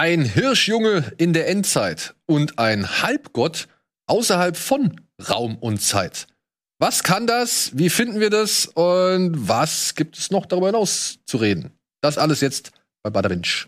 Ein Hirschjunge in der Endzeit und ein Halbgott außerhalb von Raum und Zeit. Was kann das? Wie finden wir das? Und was gibt es noch darüber hinaus zu reden? Das alles jetzt bei Badawinch.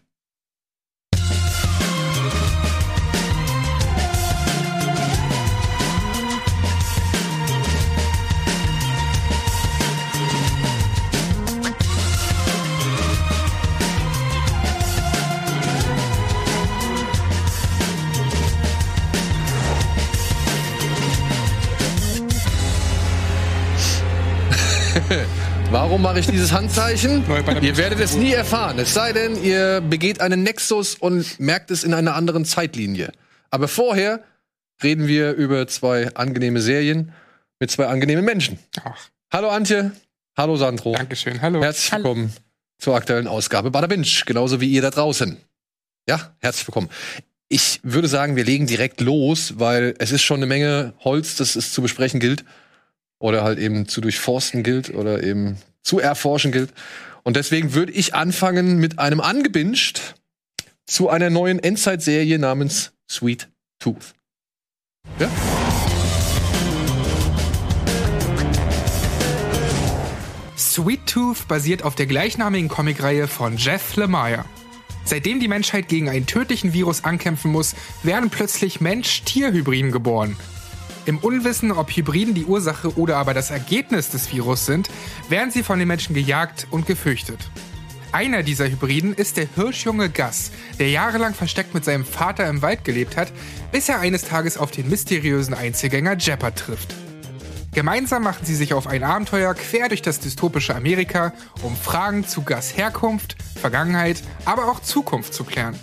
Warum mache ich dieses Handzeichen? ihr werdet es nie erfahren. Es sei denn, ihr begeht einen Nexus und merkt es in einer anderen Zeitlinie. Aber vorher reden wir über zwei angenehme Serien mit zwei angenehmen Menschen. Ach. Hallo Antje. Hallo Sandro. Dankeschön. Hallo. Herzlich willkommen Hallo. zur aktuellen Ausgabe Bada Binge. Genauso wie ihr da draußen. Ja, herzlich willkommen. Ich würde sagen, wir legen direkt los, weil es ist schon eine Menge Holz, das es zu besprechen gilt oder halt eben zu durchforsten gilt oder eben zu erforschen gilt. Und deswegen würde ich anfangen mit einem angebinged zu einer neuen Endzeit-Serie namens Sweet Tooth. Ja? Sweet Tooth basiert auf der gleichnamigen Comicreihe von Jeff Lemire. Seitdem die Menschheit gegen einen tödlichen Virus ankämpfen muss, werden plötzlich Mensch-Tier-Hybriden geboren. Im Unwissen, ob Hybriden die Ursache oder aber das Ergebnis des Virus sind, werden sie von den Menschen gejagt und gefürchtet. Einer dieser Hybriden ist der Hirschjunge Gus, der jahrelang versteckt mit seinem Vater im Wald gelebt hat, bis er eines Tages auf den mysteriösen Einzelgänger Jepper trifft. Gemeinsam machen sie sich auf ein Abenteuer quer durch das dystopische Amerika, um Fragen zu Gus Herkunft, Vergangenheit, aber auch Zukunft zu klären.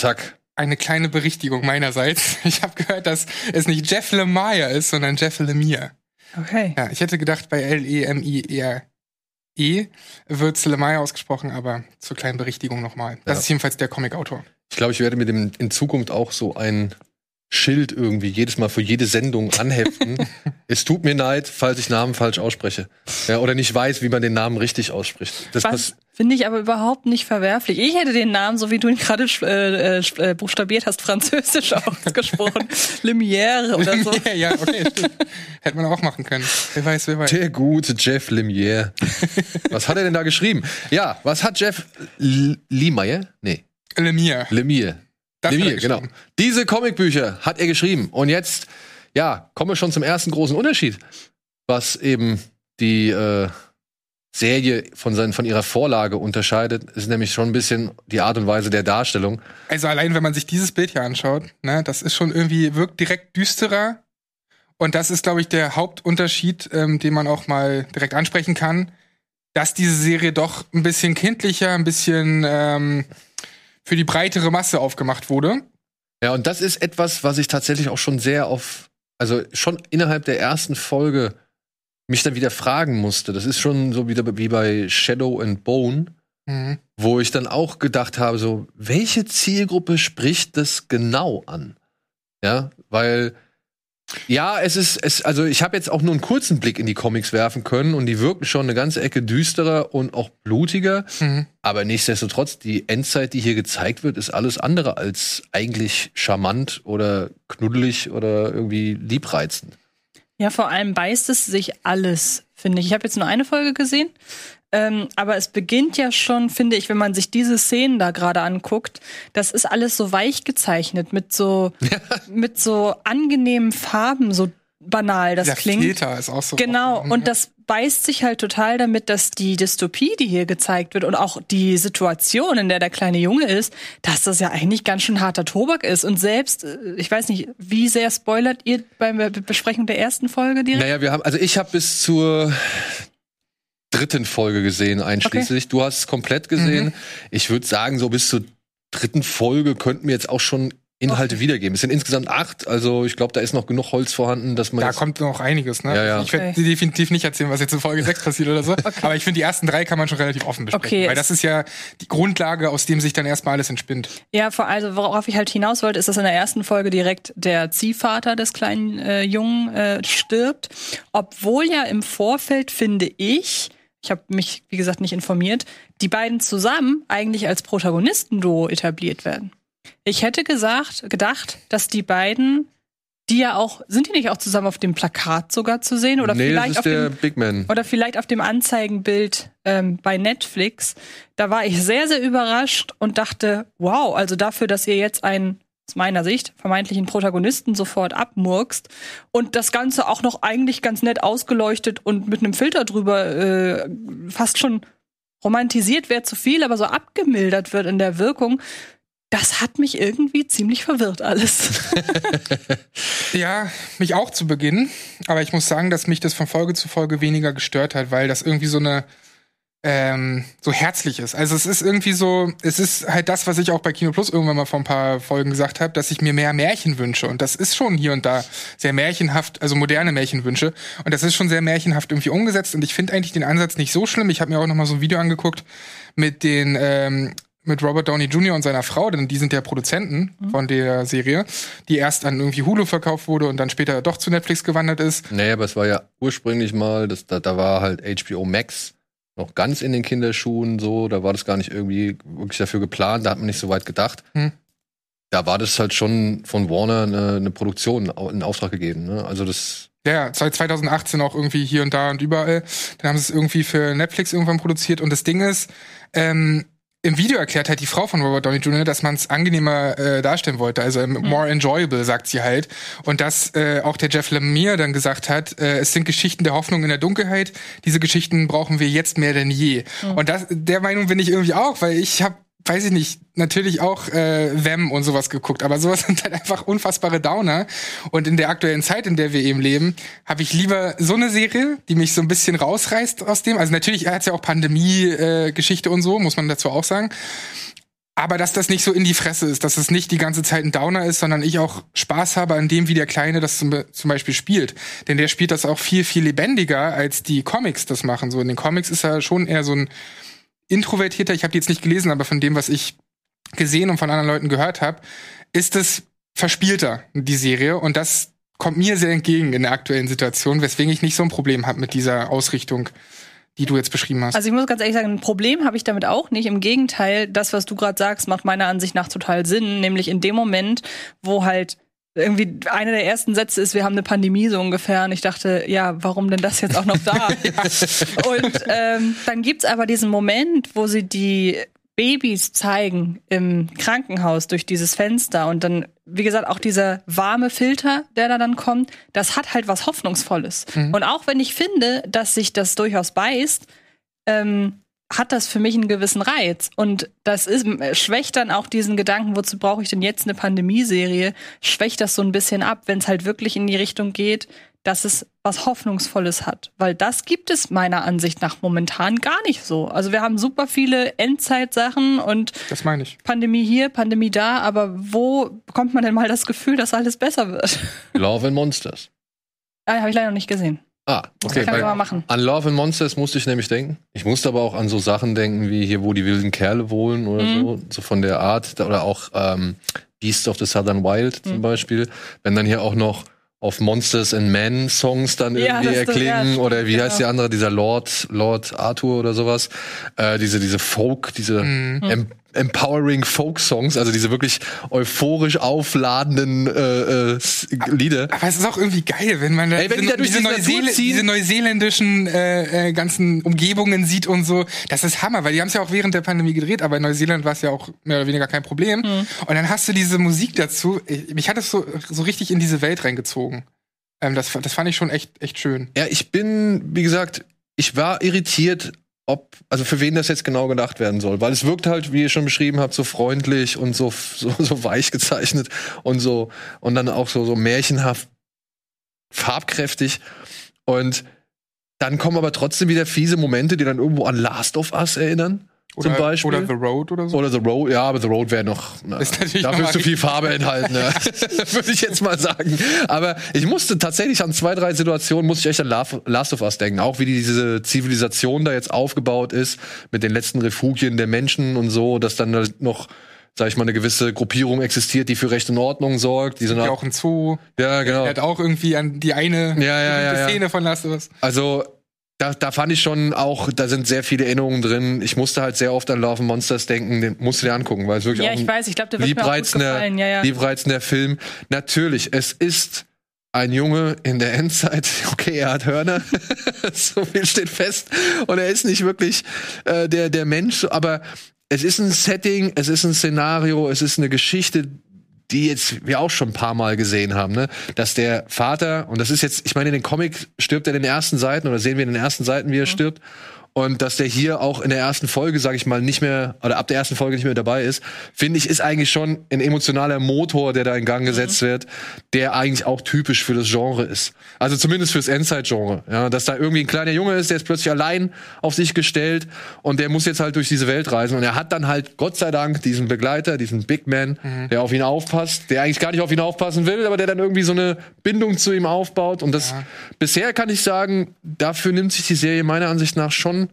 Zack. Eine kleine Berichtigung meinerseits. Ich habe gehört, dass es nicht Jeff Lemire ist, sondern Jeff Lemire. Okay. Ja, ich hätte gedacht, bei L-E-M-I-R-E -E wird Lemire ausgesprochen, aber zur kleinen Berichtigung nochmal. Das ja. ist jedenfalls der Comicautor. Ich glaube, ich werde mir dem in Zukunft auch so ein Schild irgendwie jedes Mal für jede Sendung anheften. es tut mir leid, falls ich Namen falsch ausspreche. Ja, oder nicht weiß, wie man den Namen richtig ausspricht. Das Was finde ich aber überhaupt nicht verwerflich. Ich hätte den Namen, so wie du ihn gerade äh, äh, buchstabiert hast, französisch ausgesprochen. Lumière oder so. ja, okay, stimmt. Hätte man auch machen können. Wer weiß, wer weiß. Der gute Jeff Lumière. was hat er denn da geschrieben? Ja, was hat Jeff Lemire? Nee. Lemire. Lemire. Lemire, genau. Diese Comicbücher hat er geschrieben. Und jetzt, ja, kommen wir schon zum ersten großen Unterschied, was eben die äh, Serie von, seinen, von ihrer Vorlage unterscheidet, ist nämlich schon ein bisschen die Art und Weise der Darstellung. Also allein, wenn man sich dieses Bild hier anschaut, ne, das ist schon irgendwie, wirkt direkt düsterer. Und das ist, glaube ich, der Hauptunterschied, ähm, den man auch mal direkt ansprechen kann, dass diese Serie doch ein bisschen kindlicher, ein bisschen ähm, für die breitere Masse aufgemacht wurde. Ja, und das ist etwas, was ich tatsächlich auch schon sehr auf, also schon innerhalb der ersten Folge mich dann wieder fragen musste. Das ist schon so wieder wie bei Shadow and Bone, mhm. wo ich dann auch gedacht habe, so, welche Zielgruppe spricht das genau an? Ja, weil ja, es ist, es, also ich habe jetzt auch nur einen kurzen Blick in die Comics werfen können und die wirken schon eine ganze Ecke düsterer und auch blutiger. Mhm. Aber nichtsdestotrotz, die Endzeit, die hier gezeigt wird, ist alles andere als eigentlich charmant oder knuddelig oder irgendwie liebreizend. Ja, vor allem beißt es sich alles, finde ich. Ich habe jetzt nur eine Folge gesehen. Ähm, aber es beginnt ja schon, finde ich, wenn man sich diese Szenen da gerade anguckt, das ist alles so weich gezeichnet mit so mit so angenehmen Farben, so banal das Der klingt. Filter ist auch so. Genau, und das beißt sich halt total damit, dass die Dystopie, die hier gezeigt wird und auch die Situation, in der der kleine Junge ist, dass das ja eigentlich ganz schön harter Tobak ist. Und selbst, äh, ich weiß nicht, wie sehr spoilert ihr bei der Besprechung der ersten Folge direkt? Naja, wir haben, also ich habe bis zur dritten Folge gesehen, einschließlich. Okay. Du hast es komplett gesehen. Mhm. Ich würde sagen, so bis zur dritten Folge könnten wir jetzt auch schon Inhalte okay. wiedergeben. Es sind insgesamt acht, also ich glaube, da ist noch genug Holz vorhanden, dass man. Da kommt noch einiges, ne? Ja, ja. Ich werde okay. definitiv nicht erzählen, was jetzt in Folge 6 passiert oder so. Okay. Aber ich finde, die ersten drei kann man schon relativ offen besprechen. Okay. Weil das ist ja die Grundlage, aus dem sich dann erstmal alles entspinnt. Ja, vor allem, worauf ich halt hinaus wollte, ist, dass in der ersten Folge direkt der Ziehvater des kleinen äh, Jungen äh, stirbt. Obwohl ja im Vorfeld, finde ich, ich habe mich, wie gesagt, nicht informiert, die beiden zusammen eigentlich als Protagonistenduo etabliert werden. Ich hätte gesagt, gedacht, dass die beiden, die ja auch, sind die nicht auch zusammen auf dem Plakat sogar zu sehen? Oder nee, vielleicht auf dem, Big Man. oder vielleicht auf dem Anzeigenbild ähm, bei Netflix. Da war ich sehr, sehr überrascht und dachte, wow, also dafür, dass ihr jetzt einen, aus meiner Sicht, vermeintlichen Protagonisten sofort abmurkst und das Ganze auch noch eigentlich ganz nett ausgeleuchtet und mit einem Filter drüber äh, fast schon romantisiert wäre zu viel, aber so abgemildert wird in der Wirkung. Das hat mich irgendwie ziemlich verwirrt alles. Ja, mich auch zu Beginn. Aber ich muss sagen, dass mich das von Folge zu Folge weniger gestört hat, weil das irgendwie so eine ähm, so herzlich ist. Also es ist irgendwie so, es ist halt das, was ich auch bei Kino Plus irgendwann mal vor ein paar Folgen gesagt habe, dass ich mir mehr Märchen wünsche. Und das ist schon hier und da sehr märchenhaft, also moderne Märchenwünsche. Und das ist schon sehr märchenhaft irgendwie umgesetzt. Und ich finde eigentlich den Ansatz nicht so schlimm. Ich habe mir auch noch mal so ein Video angeguckt mit den ähm, mit Robert Downey Jr. und seiner Frau, denn die sind ja Produzenten von der Serie, die erst an irgendwie Hulu verkauft wurde und dann später doch zu Netflix gewandert ist. Nee, aber es war ja ursprünglich mal, das, da, da war halt HBO Max noch ganz in den Kinderschuhen so, da war das gar nicht irgendwie wirklich dafür geplant, da hat man nicht so weit gedacht. Hm. Da war das halt schon von Warner eine, eine Produktion in Auftrag gegeben. Ne? Also das, Ja, ja, seit 2018 auch irgendwie hier und da und überall. Dann haben sie es irgendwie für Netflix irgendwann produziert. Und das Ding ist, ähm, im Video erklärt halt die Frau von Robert Downey Jr., dass man es angenehmer äh, darstellen wollte, also ähm, more enjoyable, sagt sie halt. Und dass äh, auch der Jeff Lemire dann gesagt hat, äh, es sind Geschichten der Hoffnung in der Dunkelheit. Diese Geschichten brauchen wir jetzt mehr denn je. Und das, der Meinung bin ich irgendwie auch, weil ich habe weiß ich nicht, natürlich auch äh, Them und sowas geguckt, aber sowas sind halt einfach unfassbare Downer. Und in der aktuellen Zeit, in der wir eben leben, habe ich lieber so eine Serie, die mich so ein bisschen rausreißt aus dem. Also natürlich hat ja auch Pandemie-Geschichte äh, und so, muss man dazu auch sagen. Aber dass das nicht so in die Fresse ist, dass es nicht die ganze Zeit ein Downer ist, sondern ich auch Spaß habe an dem, wie der Kleine das zum, zum Beispiel spielt. Denn der spielt das auch viel, viel lebendiger, als die Comics das machen. So in den Comics ist er schon eher so ein introvertierter, ich habe die jetzt nicht gelesen, aber von dem, was ich gesehen und von anderen Leuten gehört habe, ist es verspielter, die Serie. Und das kommt mir sehr entgegen in der aktuellen Situation, weswegen ich nicht so ein Problem habe mit dieser Ausrichtung, die du jetzt beschrieben hast. Also ich muss ganz ehrlich sagen, ein Problem habe ich damit auch nicht. Im Gegenteil, das, was du gerade sagst, macht meiner Ansicht nach total Sinn. Nämlich in dem Moment, wo halt irgendwie einer der ersten Sätze ist, wir haben eine Pandemie so ungefähr. Und ich dachte, ja, warum denn das jetzt auch noch da? Und ähm, dann gibt's aber diesen Moment, wo sie die Babys zeigen im Krankenhaus durch dieses Fenster und dann, wie gesagt, auch dieser warme Filter, der da dann kommt, das hat halt was Hoffnungsvolles. Und auch wenn ich finde, dass sich das durchaus beißt, ähm, hat das für mich einen gewissen Reiz. Und das ist, schwächt dann auch diesen Gedanken, wozu brauche ich denn jetzt eine Pandemieserie, schwächt das so ein bisschen ab, wenn es halt wirklich in die Richtung geht, dass es was Hoffnungsvolles hat. Weil das gibt es meiner Ansicht nach momentan gar nicht so. Also wir haben super viele Endzeitsachen und das meine ich. Pandemie hier, Pandemie da, aber wo bekommt man denn mal das Gefühl, dass alles besser wird? Love and Monsters. Ah, habe ich leider noch nicht gesehen. Ah, okay. kann ich weil mal machen. An Love and Monsters musste ich nämlich denken. Ich musste aber auch an so Sachen denken, wie hier, wo die wilden Kerle wohnen oder Mhm. so. So von der Art. Oder auch ähm, Beasts of the Southern Wild zum Mhm. Beispiel. Wenn dann hier auch noch auf Monsters and Men Songs dann Ja, irgendwie das- das- erklingen ja, oder wie genau. heißt die andere dieser Lord Lord Arthur oder sowas äh, diese diese Folk diese Mhm. Em empowering Folk Songs also diese wirklich euphorisch aufladenden äh, äh, Lieder Aber es ist auch irgendwie geil, wenn man da Ey, wenn die da durch diese, diese Natur Neuseele ziehen. diese neuseeländischen äh, äh, ganzen Umgebungen sieht und so. Das ist Hammer, weil die haben es ja auch während der Pandemie gedreht, aber in Neuseeland war es ja auch mehr oder weniger kein Problem. Mhm. Und dann hast du diese Musik dazu. Ich- Mich hat es so, so richtig in diese Welt reingezogen. Ähm, das, das fand ich schon echt, echt schön. Ja, ich bin, wie gesagt, ich war irritiert, ob, also für wen das jetzt genau gedacht werden soll. Weil es wirkt halt, wie ihr schon beschrieben habt, so freundlich und so, so, so weich gezeichnet und so, und dann auch so, so märchenhaft farbkräftig. Und dann kommen aber trotzdem wieder fiese Momente, die dann irgendwo an Last of Us erinnern. Oder, zum Beispiel. oder The Road oder so. Oder The Road, ja, aber The Road wäre noch. Na, Ist natürlich dafür ist zu viel Farbe enthalten, ja. würde ich jetzt mal sagen. Aber ich musste tatsächlich an zwei, drei Situationen, musste ich echt an La- Last of Us denken. Auch wie diese Zivilisation da jetzt aufgebaut ist, mit den letzten Refugien der Menschen und so, dass dann halt noch, sag ich mal, eine gewisse Gruppierung existiert, die für Recht und Ordnung sorgt. Die so ja auch ein Zoo. ja, genau. Er hat auch irgendwie an die eine Ja, ja, ja. Szene von Last of Us. Also, da, da fand ich schon auch, da sind sehr viele Erinnerungen drin. Ich musste halt sehr oft an Love Monsters denken, den musst du dir angucken, weil es wirklich Ja, auch ich ein weiß, ich glaube, der liebreizender, gefallen. Ja, ja. liebreizender Film. Natürlich, es ist ein Junge in der Endzeit. Okay, er hat Hörner. so viel steht fest. Und er ist nicht wirklich äh, der, der Mensch, aber es ist ein Setting, es ist ein Szenario, es ist eine Geschichte, die jetzt wir auch schon ein paar Mal gesehen haben, ne? Dass der Vater, und das ist jetzt, ich meine, in den Comic stirbt er in den ersten Seiten oder sehen wir in den ersten Seiten, wie er stirbt. Und dass der hier auch in der ersten Folge, sag ich mal, nicht mehr, oder ab der ersten Folge nicht mehr dabei ist, finde ich, ist eigentlich schon ein emotionaler Motor, der da in Gang gesetzt wird, der eigentlich auch typisch für das Genre ist. Also zumindest fürs Endzeit-Genre. Ja, dass da irgendwie ein kleiner Junge ist, der ist plötzlich allein auf sich gestellt und der muss jetzt halt durch diese Welt reisen. Und er hat dann halt, Gott sei Dank, diesen Begleiter, diesen Big Man, der auf ihn aufpasst, der eigentlich gar nicht auf ihn aufpassen will, aber der dann irgendwie so eine Bindung zu ihm aufbaut. Und das bisher kann ich sagen, dafür nimmt sich die Serie meiner Ansicht nach schon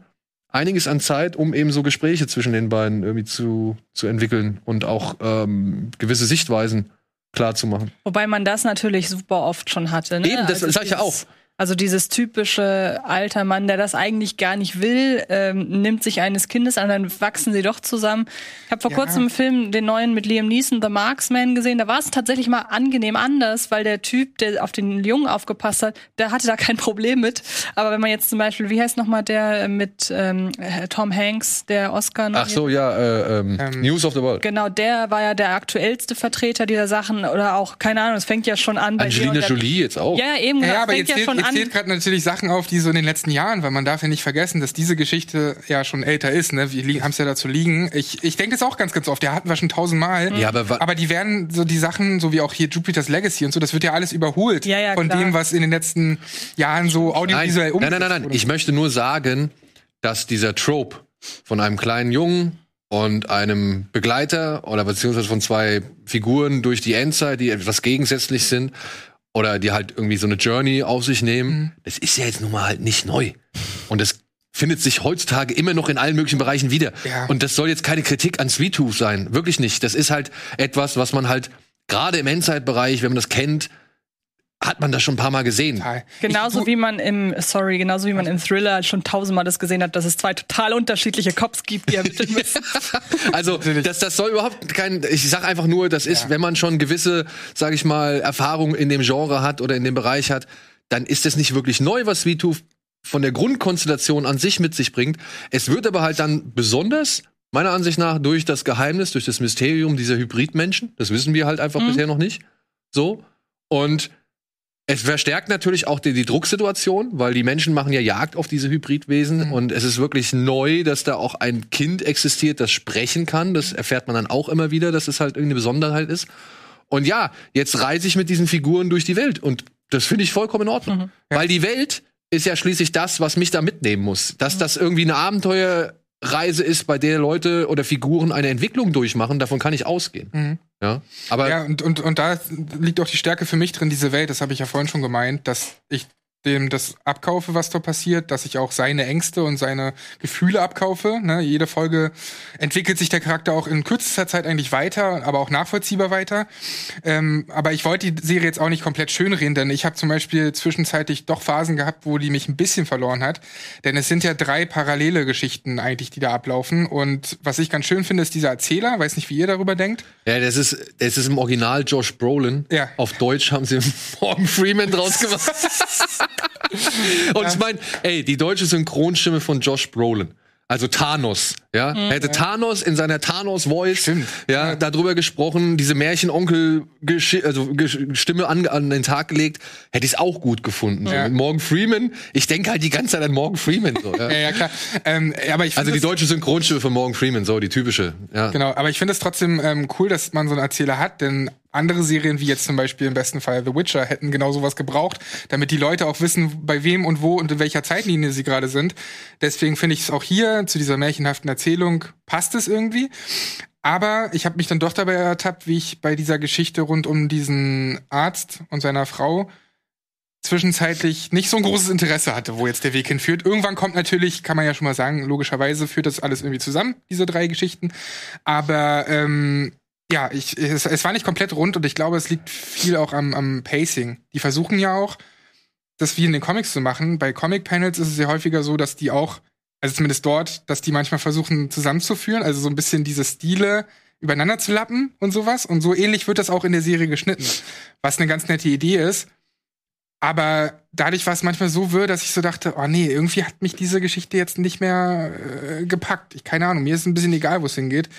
einiges an Zeit, um eben so Gespräche zwischen den beiden irgendwie zu, zu entwickeln und auch ähm, gewisse Sichtweisen klar zu machen. Wobei man das natürlich super oft schon hatte. Ne? Eben, das sag ich ja auch. Also dieses typische alter Mann, der das eigentlich gar nicht will, ähm, nimmt sich eines Kindes an, dann wachsen sie doch zusammen. Ich habe vor Ja. kurzem einen Film, den neuen mit Liam Neeson, The Marksman, gesehen. Da war es tatsächlich mal angenehm anders, weil der Typ, der auf den Jungen aufgepasst hat, der hatte da kein Problem mit. Aber wenn man jetzt zum Beispiel, wie heißt noch mal der mit ähm, Tom Hanks, der Oscar? Ach so, ja, äh, ähm, Ähm, News of the World. Genau, der war ja der aktuellste Vertreter dieser Sachen oder auch, keine Ahnung, es fängt ja schon an bei Angelina Jolie jetzt auch. Ja, eben, genau, Ja, es aber fängt jetzt ja schon jetzt an. zählt gerade natürlich Sachen auf, die so in den letzten Jahren, weil man darf ja nicht vergessen, dass diese Geschichte ja schon älter ist. Ne? Wir haben es ja dazu liegen. Ich, ich denke das auch ganz, ganz oft. Der hatten wir schon tausendmal. Ja, aber aber die werden so die Sachen, so wie auch hier Jupiter's Legacy und so, das wird ja alles überholt Ja, ja, von klar. dem, was in den letzten Jahren so Nein, audiovisuell nein, nein, nein, umgesetzt nein. wurde. Ich möchte nur sagen, dass dieser Trope von einem kleinen Jungen und einem Begleiter oder beziehungsweise von zwei Figuren durch die Endzeit, die etwas gegensätzlich sind oder die halt irgendwie so eine Journey auf sich nehmen, Mhm. das ist ja jetzt nun mal halt nicht neu. Und das findet sich heutzutage immer noch in allen möglichen Bereichen wieder. Ja. Und das soll jetzt keine Kritik an Sweet Tooth sein. Wirklich nicht. Das ist halt etwas, was man halt gerade im Endzeitbereich, wenn man das kennt, hat man das schon ein paar Mal gesehen. Total. Genauso ich, wie man im, sorry, genauso wie man im Thriller schon tausendmal das gesehen hat, dass es zwei total unterschiedliche Cops gibt, die ermitteln müssen. Also das, das soll überhaupt kein. Ich sag einfach nur, das ist, wenn man schon gewisse, sage ich mal, Erfahrungen in dem Genre hat oder in dem Bereich hat, dann ist es nicht wirklich neu, was Sweet Tooth von der Grundkonstellation an sich mit sich bringt. Es wird aber halt dann besonders meiner Ansicht nach durch das Geheimnis, durch das Mysterium dieser Hybridmenschen. Das wissen wir halt einfach bisher noch nicht. So und es verstärkt natürlich auch die, die Drucksituation, weil die Menschen machen ja Jagd auf diese Hybridwesen und es ist wirklich neu, dass da auch ein Kind existiert, das sprechen kann. Das erfährt man dann auch immer wieder, dass es halt irgendeine Besonderheit ist. Und ja, jetzt reise ich mit diesen Figuren durch die Welt und das finde ich vollkommen in Ordnung, weil die Welt ist ja schließlich das, was mich da mitnehmen muss. Dass das irgendwie eine Abenteuerreise ist, bei der Leute oder Figuren eine Entwicklung durchmachen, davon kann ich ausgehen. Ja, aber Ja, und, und, und da liegt auch die Stärke für mich drin, diese Welt, das habe ich ja vorhin schon gemeint, dass ich dem das abkaufe, was da passiert, dass ich auch seine Ängste und seine Gefühle abkaufe. Ne? Jede Folge entwickelt sich der Charakter auch in kürzester Zeit eigentlich weiter, aber auch nachvollziehbar weiter. Ähm, aber ich wollte die Serie jetzt auch nicht komplett schönreden, denn ich habe zum Beispiel zwischenzeitlich doch Phasen gehabt, wo die mich ein bisschen verloren hat. Denn es sind ja drei parallele Geschichten eigentlich, die da ablaufen. Und was ich ganz schön finde, ist dieser Erzähler. Weiß nicht, wie ihr darüber denkt. Ja, das ist, es ist im Original Josh Brolin. Ja. Auf Deutsch haben sie Morgan Freeman draus gemacht. Und ich meine, ey, die deutsche Synchronstimme von Josh Brolin. Also Thanos, ja, hätte Thanos in seiner Thanos-Voice, Stimmt. ja, darüber gesprochen, diese Märchenonkel also Stimme an, an den Tag gelegt, hätte ich es auch gut gefunden. So. Ja. Mit Morgan Freeman, ich denke halt die ganze Zeit an Morgan Freeman. So, ja. Ja, ja, klar. Ähm, aber ich Also die deutsche Synchronstimme von Morgan Freeman, so die typische. Ja. Genau, aber ich finde es trotzdem ähm, cool, dass man so einen Erzähler hat, denn andere Serien, wie jetzt zum Beispiel im besten Fall The Witcher, hätten genau sowas gebraucht, damit die Leute auch wissen, bei wem und wo und in welcher Zeitlinie sie gerade sind. Deswegen finde ich es auch hier zu dieser märchenhaften Erzählung passt es irgendwie. Aber ich habe mich dann doch dabei ertappt, wie ich bei dieser Geschichte rund um diesen Arzt und seiner Frau zwischenzeitlich nicht so ein großes Interesse hatte, wo jetzt der Weg hinführt. Irgendwann kommt natürlich, kann man ja schon mal sagen, logischerweise führt das alles irgendwie zusammen, diese drei Geschichten. Aber ähm, ja, ich, es, es war nicht komplett rund und ich glaube, es liegt viel auch am, am Pacing. Die versuchen ja auch, das wie in den Comics zu machen. Bei Comic-Panels ist es ja häufiger so, dass die auch, also zumindest dort, dass die manchmal versuchen zusammenzuführen, also so ein bisschen diese Stile übereinander zu lappen und sowas. Und so ähnlich wird das auch in der Serie geschnitten. Was eine ganz nette Idee ist. Aber dadurch war es manchmal so wirr, dass ich so dachte, oh nee, irgendwie hat mich diese Geschichte jetzt nicht mehr äh, gepackt. Ich keine Ahnung, mir ist ein bisschen egal, wo es hingeht.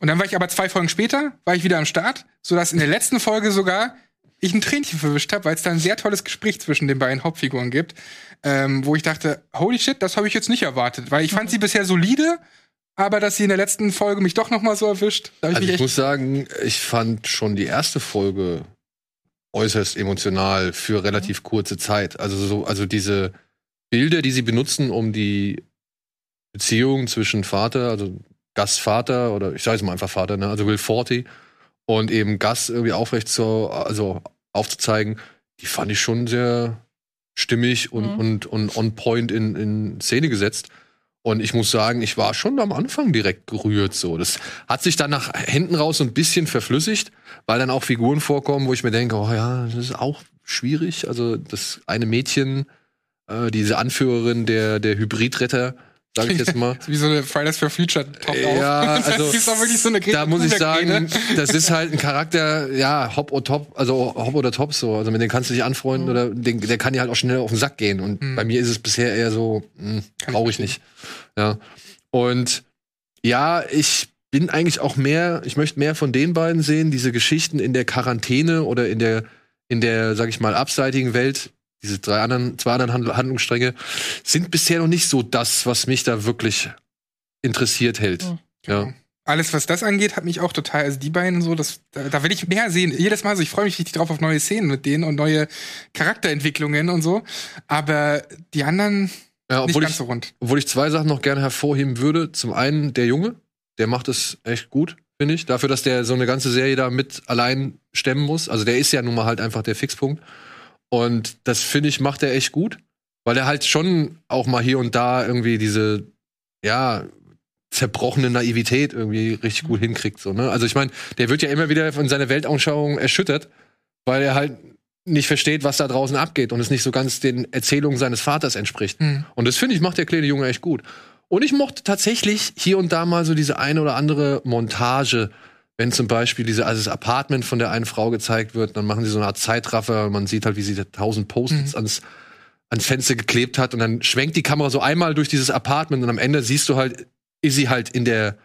Und dann war ich aber zwei Folgen später, war ich wieder am Start, sodass in der letzten Folge sogar ich ein Tränchen verwischt habe, weil es da ein sehr tolles Gespräch zwischen den beiden Hauptfiguren gibt, ähm, wo ich dachte, holy shit, das habe ich jetzt nicht erwartet, weil ich fand sie bisher solide, aber dass sie in der letzten Folge mich doch noch mal so erwischt, da ich also ich muss sagen, ich fand schon die erste Folge äußerst emotional für relativ kurze Zeit. Also so, also diese Bilder, die sie benutzen, um die Beziehung zwischen Vater, also Gastvater oder ich sage es mal einfach Vater, ne, also Will Forty und eben Gus irgendwie aufrecht zu, also aufzuzeigen, die fand ich schon sehr stimmig und, mhm. und, und on point in, in Szene gesetzt. Und ich muss sagen, ich war schon am Anfang direkt gerührt so. Das hat sich dann nach hinten raus so ein bisschen verflüssigt, weil dann auch Figuren vorkommen, wo ich mir denke, oh ja, das ist auch schwierig. Also das eine Mädchen, äh, diese Anführerin der, der Hybridretter, sag ich jetzt mal. Wie so eine Fridays for Future Top Ja, also ist auch wirklich so eine da muss ich sagen, das ist halt ein Charakter, ja, Hop oder Top, also Hop oder Top so. Also mit dem kannst du dich anfreunden mhm. oder den, der kann dir halt auch schnell auf den Sack gehen. Und mhm. bei mir ist es bisher eher so, hm, brauche ich nicht. Ja. Und ja, ich bin eigentlich auch mehr, ich möchte mehr von den beiden sehen, diese Geschichten in der Quarantäne oder in der, in der, sag ich mal, abseitigen Welt diese drei anderen, zwei anderen Handlungsstränge sind bisher noch nicht so das, was mich da wirklich interessiert hält. Mhm. Ja. Alles, was das angeht, hat mich auch total, also die beiden so, das, da, da will ich mehr sehen. Jedes Mal so, ich freue mich richtig drauf auf neue Szenen mit denen und neue Charakterentwicklungen und so. Aber die anderen ja, nicht ganz ich, so rund. Obwohl ich zwei Sachen noch gerne hervorheben würde. Zum einen der Junge, der macht es echt gut, finde ich. Dafür, dass der so eine ganze Serie da mit allein stemmen muss. Also der ist ja nun mal halt einfach der Fixpunkt. Und das finde ich, macht er echt gut, weil er halt schon auch mal hier und da irgendwie diese, ja, zerbrochene Naivität irgendwie richtig gut hinkriegt. So, ne? Also ich meine, der wird ja immer wieder von seiner Weltanschauung erschüttert, weil er halt nicht versteht, was da draußen abgeht und es nicht so ganz den Erzählungen seines Vaters entspricht. Mhm. Und das finde ich, macht der kleine Junge echt gut. Und ich mochte tatsächlich hier und da mal so diese eine oder andere Montage, wenn zum Beispiel diese, also das Apartment von der einen Frau gezeigt wird, dann machen sie so eine Art Zeitraffer, man sieht halt, wie sie tausend Post-its mhm. ans, ans Fenster geklebt hat und dann schwenkt die Kamera so einmal durch dieses Apartment und am Ende siehst du halt, ist sie halt in der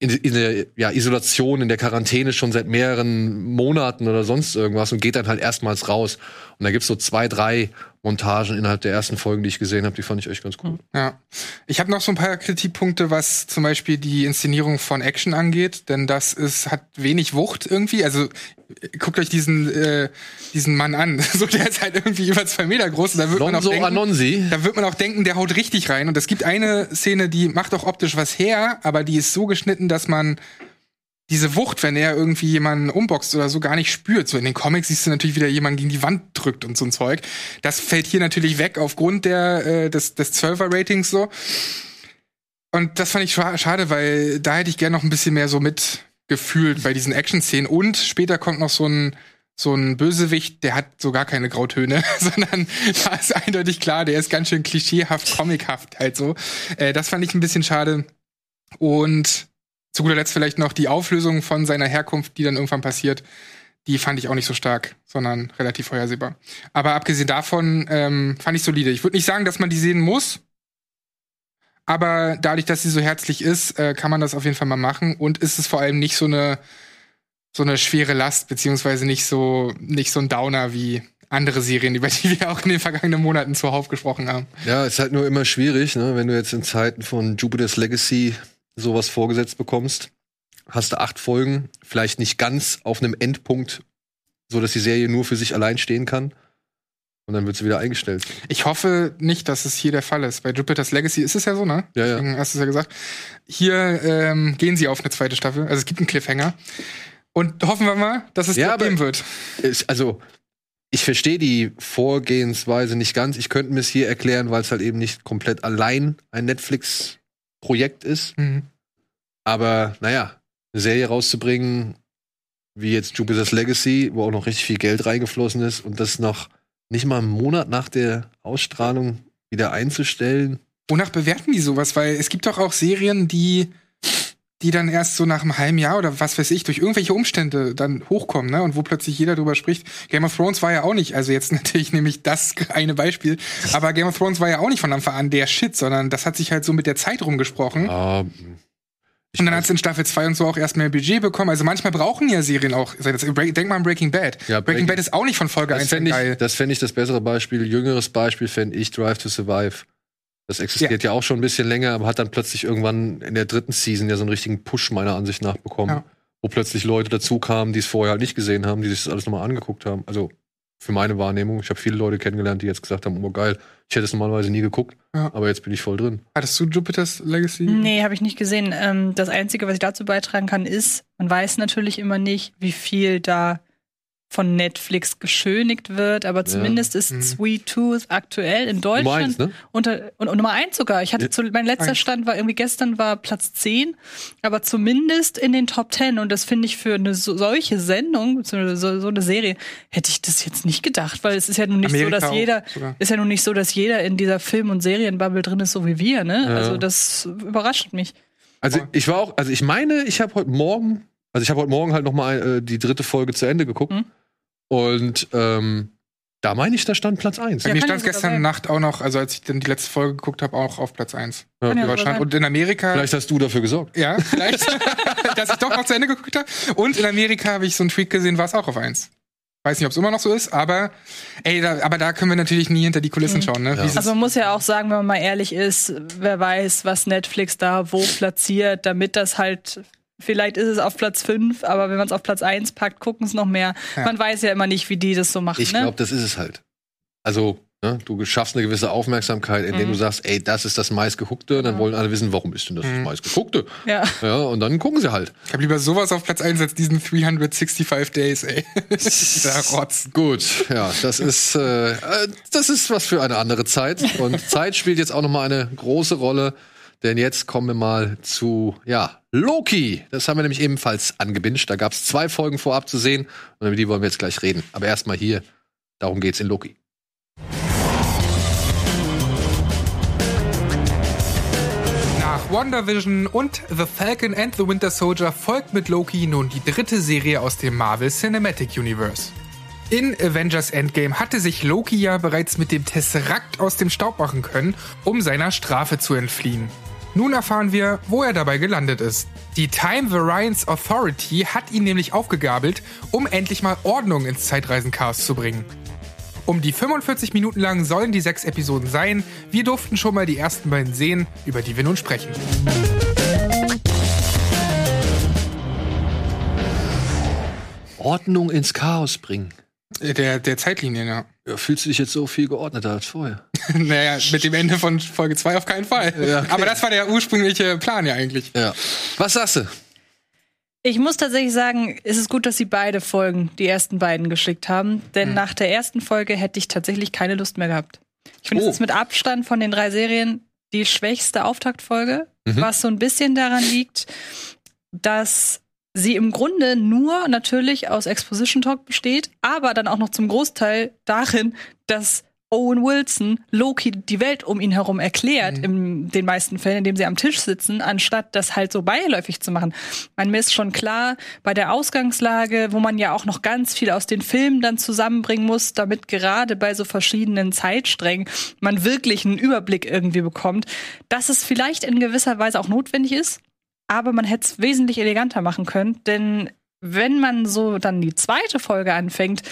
in, in der ja, Isolation, in der Quarantäne schon seit mehreren Monaten oder sonst irgendwas und geht dann halt erstmals raus. Und da gibt's so zwei, drei Montagen innerhalb der ersten Folgen, die ich gesehen habe, die fand ich echt ganz cool. Ja. Ich habe noch so ein paar Kritikpunkte, was zum Beispiel die Inszenierung von Action angeht, denn das ist, hat wenig Wucht irgendwie. Also guckt euch diesen, äh, diesen Mann an. so, der ist halt irgendwie über zwei Meter groß. Und da wird man auch denken, Anonsi. Da wird man auch denken, der haut richtig rein. Und es gibt eine Szene, die macht auch optisch was her, aber die ist so geschnitten, dass man diese Wucht, wenn er irgendwie jemanden umboxt oder so, gar nicht spürt. So in den Comics siehst du natürlich wieder jemanden gegen die Wand drückt und so ein Zeug. Das fällt hier natürlich weg aufgrund der, äh, des, des 12er-Ratings so. Und das fand ich schade, weil da hätte ich gerne noch ein bisschen mehr so mitgefühlt bei diesen Action-Szenen. Und später kommt noch so ein, so ein Bösewicht, der hat so gar keine Grautöne, sondern da ist eindeutig klar, der ist ganz schön klischeehaft, comichaft halt so. Äh, das fand ich ein bisschen schade. Und zu guter Letzt vielleicht noch die Auflösung von seiner Herkunft, die dann irgendwann passiert. Die fand ich auch nicht so stark, sondern relativ vorhersehbar. Aber abgesehen davon ähm, fand ich solide. Ich würde nicht sagen, dass man die sehen muss. Aber dadurch, dass sie so herzlich ist, äh, kann man das auf jeden Fall mal machen. Und ist es vor allem nicht so eine, so eine schwere Last, beziehungsweise nicht so, nicht so ein Downer wie andere Serien, über die wir auch in den vergangenen Monaten zuhauf gesprochen haben. Ja, ist halt nur immer schwierig, ne? wenn du jetzt in Zeiten von Jupiter's Legacy sowas vorgesetzt bekommst, hast du acht Folgen, vielleicht nicht ganz auf einem Endpunkt, so dass die Serie nur für sich allein stehen kann. Und dann wird sie wieder eingestellt. Ich hoffe nicht, dass es hier der Fall ist. Bei Jupiter's Legacy ist es ja so, ne? Ja, ja. Deswegen hast du es ja gesagt. Hier ähm, gehen sie auf eine zweite Staffel. Also es gibt einen Cliffhanger. Und hoffen wir mal, dass es ja, geben wird. Ist, also, ich verstehe die Vorgehensweise nicht ganz. Ich könnte mir es hier erklären, weil es halt eben nicht komplett allein ein Netflix Projekt ist. Mhm. Aber naja, eine Serie rauszubringen, wie jetzt Jupiter's Legacy, wo auch noch richtig viel Geld reingeflossen ist und das noch nicht mal einen Monat nach der Ausstrahlung wieder einzustellen. Wonach bewerten die sowas? Weil es gibt doch auch Serien, die, die dann erst so nach einem halben Jahr oder was weiß ich, durch irgendwelche Umstände dann hochkommen, ne? Und wo plötzlich jeder drüber spricht. Game of Thrones war ja auch nicht, also jetzt natürlich nehme ich das eine Beispiel, aber Game of Thrones war ja auch nicht von Anfang an der Shit, sondern das hat sich halt so mit der Zeit rumgesprochen. Ja, Und dann hat es in Staffel 2 und so auch erst mehr Budget bekommen. Also manchmal brauchen ja Serien auch. Denk mal an Breaking Bad. Ja, Breaking Breaking- Bad ist auch nicht von Folge das 1 an fände geil. ich, das fänd ich das bessere Beispiel. Jüngeres Beispiel fände ich Drive to Survive. Das existiert ja. auch schon ein bisschen länger, aber hat dann plötzlich irgendwann in der dritten Season ja so einen richtigen Push meiner Ansicht nach bekommen. Ja. Wo plötzlich Leute dazu kamen, die es vorher halt nicht gesehen haben, die sich das alles nochmal angeguckt haben. Also für meine Wahrnehmung. Ich habe viele Leute kennengelernt, die jetzt gesagt haben, oh geil, ich hätte es normalerweise nie geguckt, Ja. aber jetzt bin ich voll drin. Hattest du Jupiter's Legacy? Nee, habe ich nicht gesehen. Ähm, das Einzige, was ich dazu beitragen kann, ist, man weiß natürlich immer nicht, wie viel da von Netflix geschönigt wird, aber zumindest ist Mhm. Sweet Tooth aktuell in Nummer Deutschland eins, ne? unter und, und Nummer eins sogar. Ich hatte Ja. zu, mein letzter Eins. Stand war irgendwie gestern war Platz 10, aber zumindest in den Top 10 und das finde ich für eine so, solche Sendung, so, so, eine Serie, hätte ich das jetzt nicht gedacht, weil es ist ja nun nicht Amerika so, dass jeder sogar. ist ja nun nicht so, dass jeder in dieser Film- und Serienbubble drin ist, so wie wir, ne? Ja. Also das überrascht mich. Also ich war auch, also ich meine, ich habe heute Morgen, also ich habe heute Morgen halt noch mal äh, die dritte Folge zu Ende geguckt Mhm. Und ähm, da meine ich, da stand Platz 1. Bei Ja, mir kann stand gestern sein. Nacht auch noch, also als ich dann die letzte Folge geguckt habe, auch auf Platz 1 Ja, in Deutschland. Und in Amerika, Vielleicht hast du dafür gesorgt. ja, vielleicht, dass ich doch noch zu Ende geguckt habe. Und in Amerika habe ich so einen Tweet gesehen, war es auch auf 1. Weiß nicht, ob es immer noch so ist, aber ey, da, aber da können wir natürlich nie hinter die Kulissen Mhm. schauen, ne? Ja. Also man muss ja auch sagen, wenn man mal ehrlich ist, wer weiß, was Netflix da wo platziert, damit das halt vielleicht ist es auf Platz 5, aber wenn man es auf Platz 1 packt, gucken es noch mehr. Ja. Man weiß ja immer nicht, wie die das so machen, Ich ne? glaube, das ist es halt. Also, ne, du schaffst eine gewisse Aufmerksamkeit, indem Mhm. du sagst, ey, das ist das meistgeguckte, dann Ja. wollen alle wissen, warum ist denn das Mhm. das meistgeguckte? Ja. Ja, und dann gucken sie halt. Ich habe lieber sowas auf Platz 1 als diesen 365 Days, ey. Dieser Rotz. Gut, ja, das ist äh, äh, das ist was für eine andere Zeit und Zeit spielt jetzt auch noch mal eine große Rolle, denn jetzt kommen wir mal zu ja Loki. Das haben wir nämlich ebenfalls angebinscht. Da gab es zwei Folgen vorab zu sehen und über die wollen wir jetzt gleich reden. Aber erstmal hier, darum geht's in Loki. Nach WandaVision und The Falcon and the Winter Soldier folgt mit Loki nun die dritte Serie aus dem Marvel Cinematic Universe. In Avengers Endgame hatte sich Loki ja bereits mit dem Tesseract aus dem Staub machen können, um seiner Strafe zu entfliehen. Nun erfahren wir, wo er dabei gelandet ist. Die Time Variance Authority hat ihn nämlich aufgegabelt, um endlich mal Ordnung ins Zeitreisenchaos zu bringen. Um die 45 Minuten lang sollen die sechs Episoden sein. Wir durften schon mal die ersten beiden sehen, über die wir nun sprechen. Ordnung ins Chaos bringen. Äh, Der, der Zeitlinien, ja. Ja, fühlst du dich jetzt so viel geordneter als vorher? naja, mit dem Ende von Folge 2 auf keinen Fall. Ja, okay. Aber das war der ursprüngliche Plan ja eigentlich. Ja. Was sagst du? Ich muss tatsächlich sagen, es ist gut, dass sie beide Folgen, die ersten beiden, geschickt haben. Denn nach der ersten Folge hätte ich tatsächlich keine Lust mehr gehabt. Ich finde, Oh. es ist mit Abstand von den drei Serien die schwächste Auftaktfolge, Mhm. was so ein bisschen daran liegt, dass sie im Grunde nur natürlich aus Exposition Talk besteht, aber dann auch noch zum Großteil darin, dass Owen Wilson Loki die Welt um ihn herum erklärt, in den meisten Fällen, indem sie am Tisch sitzen, anstatt das halt so beiläufig zu machen. Man mir ist schon klar, bei der Ausgangslage, wo man ja auch noch ganz viel aus den Filmen dann zusammenbringen muss, damit gerade bei so verschiedenen Zeitsträngen man wirklich einen Überblick irgendwie bekommt, dass es vielleicht in gewisser Weise auch notwendig ist, aber man hätte es wesentlich eleganter machen können, denn wenn man so dann die zweite Folge anfängt,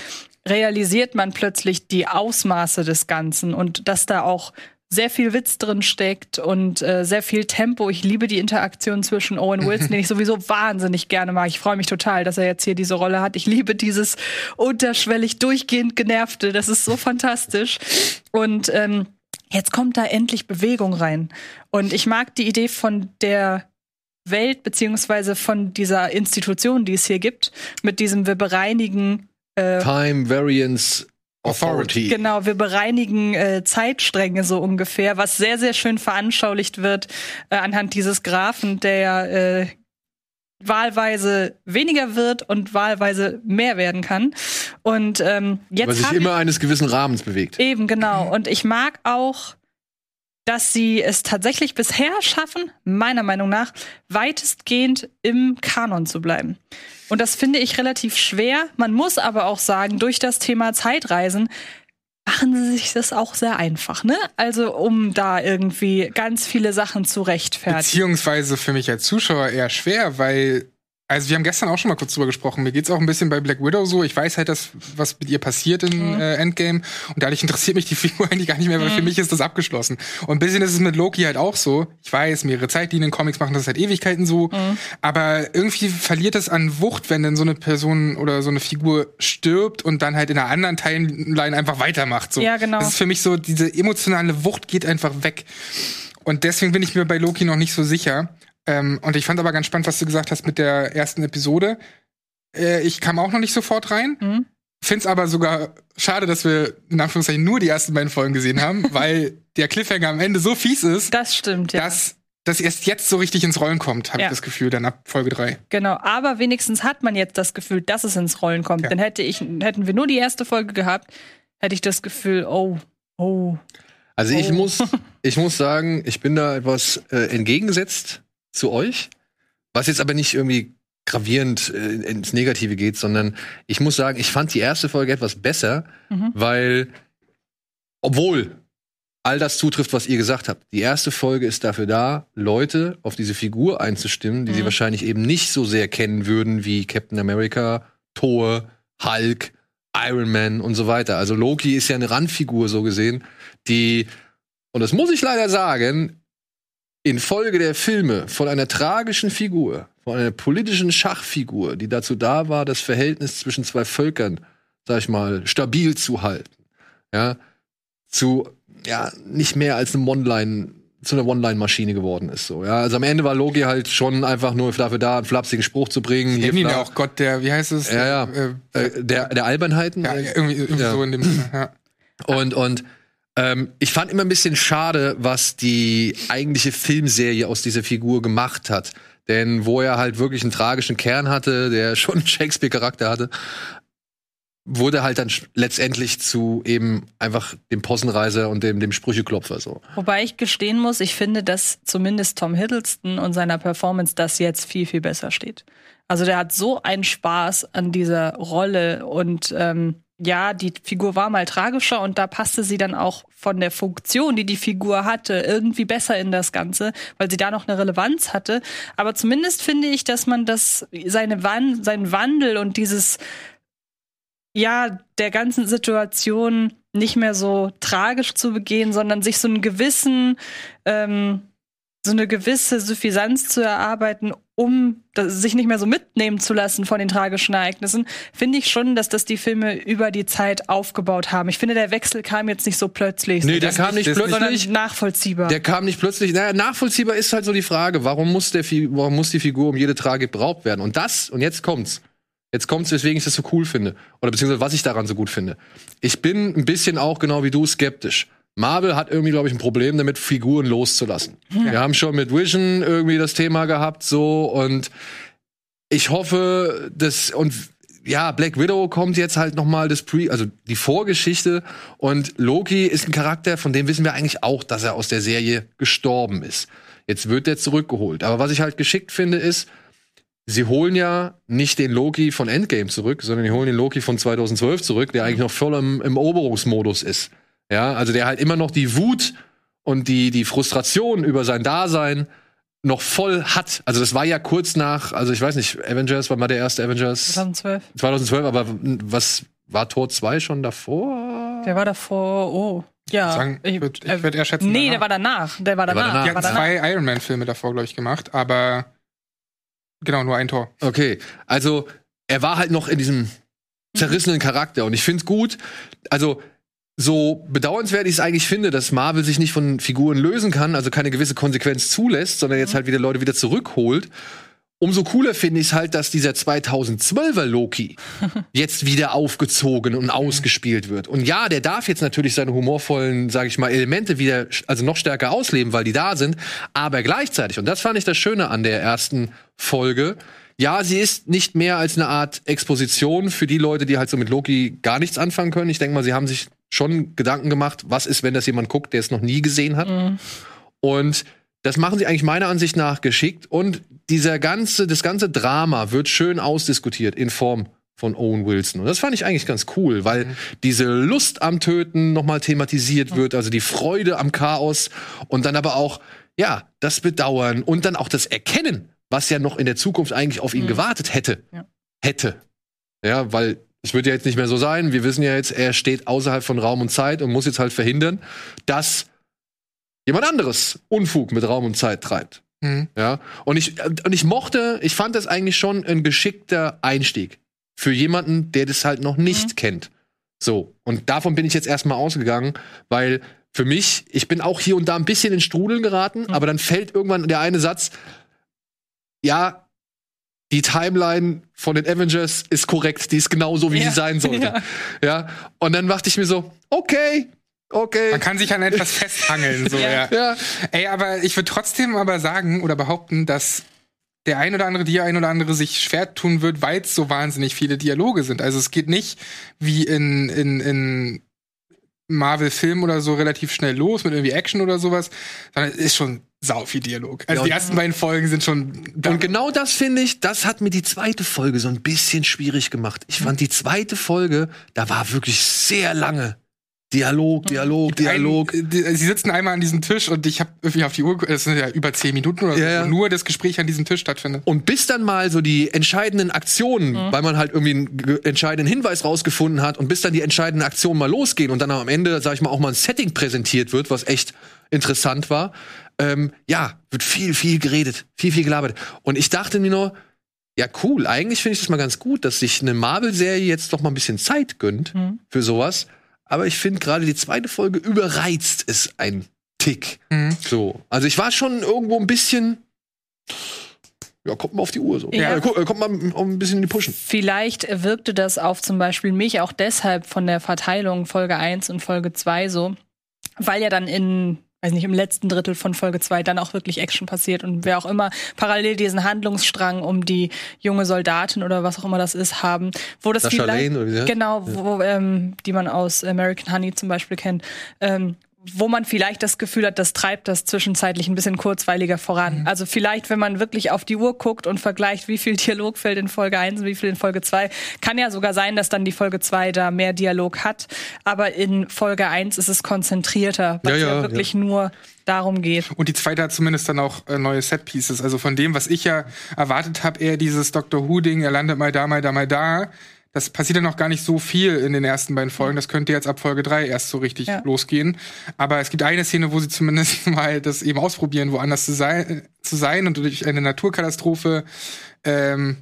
realisiert man plötzlich die Ausmaße des Ganzen und dass da auch sehr viel Witz drin steckt und äh, sehr viel Tempo. Ich liebe die Interaktion zwischen Owen Wilson, den ich sowieso wahnsinnig gerne mag. Ich freue mich total, dass er jetzt hier diese Rolle hat. Ich liebe dieses unterschwellig durchgehend genervte. Das ist so fantastisch. Und ähm, jetzt kommt da endlich Bewegung rein. Und ich mag die Idee von der Welt beziehungsweise von dieser Institution, die es hier gibt, mit diesem wir bereinigen äh, Time Variance Authority. Genau, wir bereinigen äh, Zeitstränge so ungefähr, was sehr, sehr schön veranschaulicht wird äh, anhand dieses Graphen, der äh, wahlweise weniger wird und wahlweise mehr werden kann. Und ähm, jetzt Aber sich immer eines gewissen Rahmens bewegt. eben genau. Und ich mag auch, dass sie es tatsächlich bisher schaffen, meiner Meinung nach, weitestgehend im Kanon zu bleiben. Und das finde ich relativ schwer. Man muss aber auch sagen, durch das Thema Zeitreisen machen sie sich das auch sehr einfach, ne? Also um da irgendwie ganz viele Sachen zu rechtfertigen. Beziehungsweise für mich als Zuschauer eher schwer, weil also wir haben gestern auch schon mal kurz drüber gesprochen. Mir geht's auch ein bisschen bei Black Widow so. Ich weiß halt, dass was mit ihr passiert in Mhm. äh, Endgame und dadurch interessiert mich die Figur eigentlich gar nicht mehr, weil für mich ist das abgeschlossen. Und ein bisschen ist es mit Loki halt auch so. Ich weiß, mehrere Zeitlinien, Comics machen das seit Ewigkeiten so, Mhm. aber irgendwie verliert es an Wucht, wenn dann so eine Person oder so eine Figur stirbt und dann halt in einer anderen Timeline einfach weitermacht. So. Ja, genau. Das ist für mich so diese emotionale Wucht geht einfach weg. Und deswegen bin ich mir bei Loki noch nicht so sicher. Ähm, und ich fand aber ganz spannend, was du gesagt hast mit der ersten Episode. Äh, ich kam auch noch nicht sofort rein. Mhm. Find's aber sogar schade, dass wir in Anführungszeichen nur die ersten beiden Folgen gesehen haben, weil der Cliffhanger am Ende so fies ist, Das stimmt, ja. dass das erst jetzt so richtig ins Rollen kommt, habe Ja. ich das Gefühl, dann ab Folge 3. Genau, aber wenigstens hat man jetzt das Gefühl, dass es ins Rollen kommt. Ja. Denn hätte ich, hätten wir nur die erste Folge gehabt, hätte ich das Gefühl, oh, oh. Also ich Oh. muss, ich muss sagen, ich bin da etwas äh, entgegengesetzt zu euch, was jetzt aber nicht irgendwie gravierend äh, ins Negative geht, sondern ich muss sagen, ich fand die erste Folge etwas besser, Mhm. weil, obwohl all das zutrifft, was ihr gesagt habt, die erste Folge ist dafür da, Leute auf diese Figur einzustimmen, die sie Mhm. wahrscheinlich eben nicht so sehr kennen würden wie Captain America, Thor, Hulk, Iron Man und so weiter. Also Loki ist ja eine Randfigur so gesehen, die, und das muss ich leider sagen, infolge der Filme von einer tragischen Figur, von einer politischen Schachfigur, die dazu da war, das Verhältnis zwischen zwei Völkern, sag ich mal, stabil zu halten, ja, zu, ja, nicht mehr als eine One-Line, zu einer One-Line-Maschine geworden ist, so, ja. Also am Ende war Loki halt schon einfach nur dafür da, einen flapsigen Spruch zu bringen. Nennen ihn ja auch Gott der, wie heißt es? Ja, ja. Äh, äh, der, der Albernheiten. ja, irgendwie, irgendwie Ja. so in dem Sinne, ja. Und, und ähm, ich fand immer ein bisschen schade, was die eigentliche Filmserie aus dieser Figur gemacht hat. Denn wo er halt wirklich einen tragischen Kern hatte, der schon einen Shakespeare-Charakter hatte, wurde halt dann letztendlich zu eben einfach dem Possenreiser und dem, dem Sprücheklopfer so. Wobei ich gestehen muss, ich finde, dass zumindest Tom Hiddleston und seiner Performance das jetzt viel, viel besser steht. Also der hat so einen Spaß an dieser Rolle und ähm, ja, die Figur war mal tragischer und da passte sie dann auch von der Funktion, die die Figur hatte, irgendwie besser in das Ganze, weil sie da noch eine Relevanz hatte. Aber zumindest finde ich, dass man das, seine Wan seinen Wandel und dieses ja, der ganzen Situation nicht mehr so tragisch zu begehen, sondern sich so einen gewissen, ähm, so eine gewisse Suffisanz zu erarbeiten, um das, sich nicht mehr so mitnehmen zu lassen von den tragischen Ereignissen, finde ich schon, dass das die Filme über die Zeit aufgebaut haben. Ich finde, der Wechsel kam jetzt nicht so plötzlich, Nee, der kam nicht- das sondern plötzlich. nachvollziehbar. Der kam nicht plötzlich. Naja, nachvollziehbar ist halt so die Frage, warum muss, der, warum muss die Figur um jede Tragik beraubt werden? Und das, und jetzt kommt's. Jetzt kommt's, weswegen ich das so cool finde. Oder beziehungsweise was ich daran so gut finde. Ich bin ein bisschen auch, genau wie du, skeptisch. Marvel hat irgendwie, glaube ich, ein Problem damit, Figuren loszulassen. Wir haben schon mit Vision irgendwie das Thema gehabt, so, und ich hoffe, dass, und ja, Black Widow kommt jetzt halt noch mal das Pre, also die Vorgeschichte und Loki ist ein Charakter, von dem wissen wir eigentlich auch, dass er aus der Serie gestorben ist. Jetzt wird er zurückgeholt. Aber was ich halt geschickt finde, ist, sie holen ja nicht den Loki von Endgame zurück, sondern die holen den Loki von 2012 zurück, der eigentlich noch voll im, im Eroberungsmodus ist. Ja, also der halt immer noch die Wut und die, die Frustration über sein Dasein noch voll hat. Also das war ja kurz nach, also ich weiß nicht, Avengers, wann war der erste Avengers? 2012. 2012, aber was war Tor 2 schon davor? Der war davor, oh. Ja. Sagen, ich würde äh, würd eher schätzen. nee, danach. der war danach. Der war Der war danach. Die Der danach. zwei Iron Man-Filme davor, glaube ich, gemacht, aber genau, nur ein Tor. Okay, also er war halt noch in diesem zerrissenen Charakter und ich finde es gut, also so bedauernswert ich es eigentlich finde, dass Marvel sich nicht von Figuren lösen kann, also keine gewisse Konsequenz zulässt, sondern jetzt halt wieder Leute wieder zurückholt. Umso cooler finde ich es halt, dass dieser 2012er Loki jetzt wieder aufgezogen und ausgespielt wird. Und ja, der darf jetzt natürlich seine humorvollen, sage ich mal, Elemente wieder, also noch stärker ausleben, weil die da sind. Aber gleichzeitig, und das fand ich das Schöne an der ersten Folge, ja, sie ist nicht mehr als eine Art Exposition für die Leute, die halt so mit Loki gar nichts anfangen können. Ich denke mal, sie haben sich schon Gedanken gemacht, was ist, wenn das jemand guckt, der es noch nie gesehen hat. Mhm. Und das machen sie eigentlich meiner Ansicht nach geschickt. Und dieser ganze, das ganze Drama wird schön ausdiskutiert in Form von Owen Wilson. Und das fand ich eigentlich ganz cool, weil mhm. diese Lust am Töten nochmal thematisiert mhm. wird, also die Freude am Chaos und dann aber auch, ja, das Bedauern und dann auch das Erkennen, was ja noch in der Zukunft eigentlich auf ihn mhm. gewartet hätte. Ja. Hätte. Ja, weil es wird ja jetzt nicht mehr so sein. Wir wissen ja jetzt, er steht außerhalb von Raum und Zeit und muss jetzt halt verhindern, dass jemand anderes Unfug mit Raum und Zeit treibt. Mhm. Ja, und ich, und ich mochte, ich fand das eigentlich schon ein geschickter Einstieg für jemanden, der das halt noch nicht mhm. kennt. So, und davon bin ich jetzt erstmal ausgegangen, weil für mich, ich bin auch hier und da ein bisschen in Strudeln geraten, mhm. aber dann fällt irgendwann der eine Satz, ja, die Timeline von den Avengers ist korrekt, die ist genau so, wie ja. sie sein sollte. Ja. ja. Und dann dachte ich mir so, okay, okay. Man kann sich an etwas festhangeln, so, ja. ja. Ey, aber ich würde trotzdem aber sagen oder behaupten, dass der ein oder andere, die ein oder andere sich schwer tun wird, weil es so wahnsinnig viele Dialoge sind. Also es geht nicht wie in, in, in Marvel-Film oder so relativ schnell los mit irgendwie Action oder sowas, sondern es ist schon sau viel Dialog. Also ja, die ersten beiden Folgen sind schon. Und genau das finde ich, das hat mir die zweite Folge so ein bisschen schwierig gemacht. Ich fand die zweite Folge, da war wirklich sehr lange Dialog, Dialog, Dialog. Ein, die, sie sitzen einmal an diesem Tisch und ich habe irgendwie auf die Uhr, es sind ja über zehn Minuten oder so, ja, ja. nur das Gespräch an diesem Tisch stattfindet. Und bis dann mal so die entscheidenden Aktionen, mhm. weil man halt irgendwie einen entscheidenden Hinweis rausgefunden hat und bis dann die entscheidenden Aktionen mal losgehen und dann am Ende, sag ich mal, auch mal ein Setting präsentiert wird, was echt interessant war, ähm, ja, wird viel, viel geredet, viel, viel gelabert. Und ich dachte mir nur, ja, cool, eigentlich finde ich das mal ganz gut, dass sich eine Marvel-Serie jetzt doch mal ein bisschen Zeit gönnt mhm. für sowas aber ich finde gerade die zweite Folge überreizt ist ein Tick. Mhm. So. Also ich war schon irgendwo ein bisschen. Ja, kommt mal auf die Uhr so. Ja. Äh, kommt mal ein bisschen in die Pushen. Vielleicht wirkte das auf zum Beispiel mich auch deshalb von der Verteilung Folge 1 und Folge 2 so, weil ja dann in weiß nicht, im letzten Drittel von Folge 2 dann auch wirklich Action passiert und wer auch immer parallel diesen Handlungsstrang um die junge Soldatin oder was auch immer das ist haben, wo das Sascha Lane, oder wie genau, wo, ähm, die man aus American Honey zum Beispiel kennt, ähm, wo man vielleicht das Gefühl hat, das treibt das zwischenzeitlich ein bisschen kurzweiliger voran. Mhm. Also vielleicht, wenn man wirklich auf die Uhr guckt und vergleicht, wie viel Dialog fällt in Folge 1 und wie viel in Folge 2, kann ja sogar sein, dass dann die Folge 2 da mehr Dialog hat. Aber in Folge 1 ist es konzentrierter, weil ja, ja, es ja wirklich ja. nur darum geht. Und die zweite hat zumindest dann auch äh, neue Set-Pieces. Also von dem, was ich ja erwartet habe, eher dieses Doctor Who-Ding, er landet mal da, mal da, mal da das passiert ja noch gar nicht so viel in den ersten beiden Folgen. Das könnte jetzt ab Folge 3 erst so richtig ja. losgehen. Aber es gibt eine Szene, wo sie zumindest mal das eben ausprobieren, woanders zu sein, zu sein und durch eine Naturkatastrophe ähm,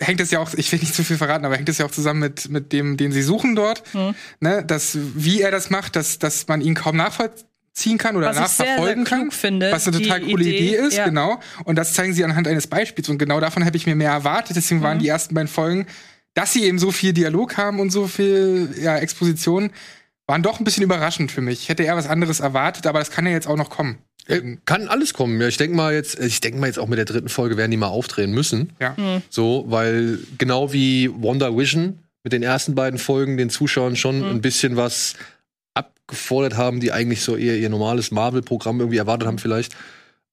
hängt es ja auch, ich will nicht zu viel verraten, aber hängt es ja auch zusammen mit, mit dem, den sie suchen dort. Mhm. Ne, dass, wie er das macht, dass, dass man ihn kaum nachvollziehen kann oder was nachverfolgen sehr, sehr kann. Finde, was eine total coole Idee, Idee ist, ja. genau. Und das zeigen sie anhand eines Beispiels. Und genau davon habe ich mir mehr erwartet. Deswegen mhm. waren die ersten beiden Folgen dass sie eben so viel Dialog haben und so viel ja, Exposition, waren doch ein bisschen überraschend für mich. Ich hätte eher was anderes erwartet, aber das kann ja jetzt auch noch kommen. Äh, kann alles kommen. Ja, ich denke mal jetzt, ich denke mal jetzt auch mit der dritten Folge werden die mal aufdrehen müssen. Ja. Mhm. So, weil genau wie Wonder Vision mit den ersten beiden Folgen den Zuschauern schon mhm. ein bisschen was abgefordert haben, die eigentlich so eher ihr normales Marvel-Programm irgendwie erwartet haben vielleicht.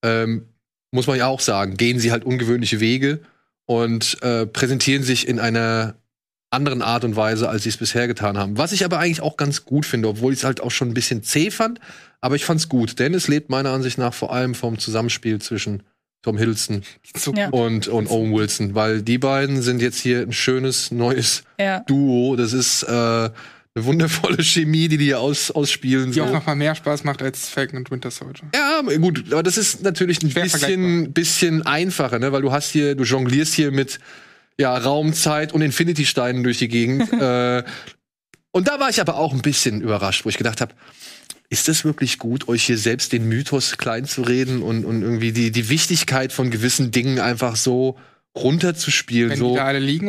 Ähm, muss man ja auch sagen, gehen sie halt ungewöhnliche Wege und äh, präsentieren sich in einer anderen Art und Weise, als sie es bisher getan haben. Was ich aber eigentlich auch ganz gut finde, obwohl ich es halt auch schon ein bisschen zäh fand, aber ich fand's gut, denn es lebt meiner Ansicht nach vor allem vom Zusammenspiel zwischen Tom Hiddleston ja. und, und Owen Wilson, weil die beiden sind jetzt hier ein schönes neues ja. Duo. Das ist äh, eine wundervolle Chemie, die die hier aus, ausspielen. Die so. auch noch mal mehr Spaß macht als Falcon und Winter Soldier. Ja, gut, aber das ist natürlich ein bisschen, bisschen einfacher, ne? weil du hast hier, du jonglierst hier mit ja, Raumzeit und Infinity-Steinen durch die Gegend. äh, und da war ich aber auch ein bisschen überrascht, wo ich gedacht habe, ist das wirklich gut, euch hier selbst den Mythos klein zu reden und, und irgendwie die, die Wichtigkeit von gewissen Dingen einfach so runterzuspielen, Wenn so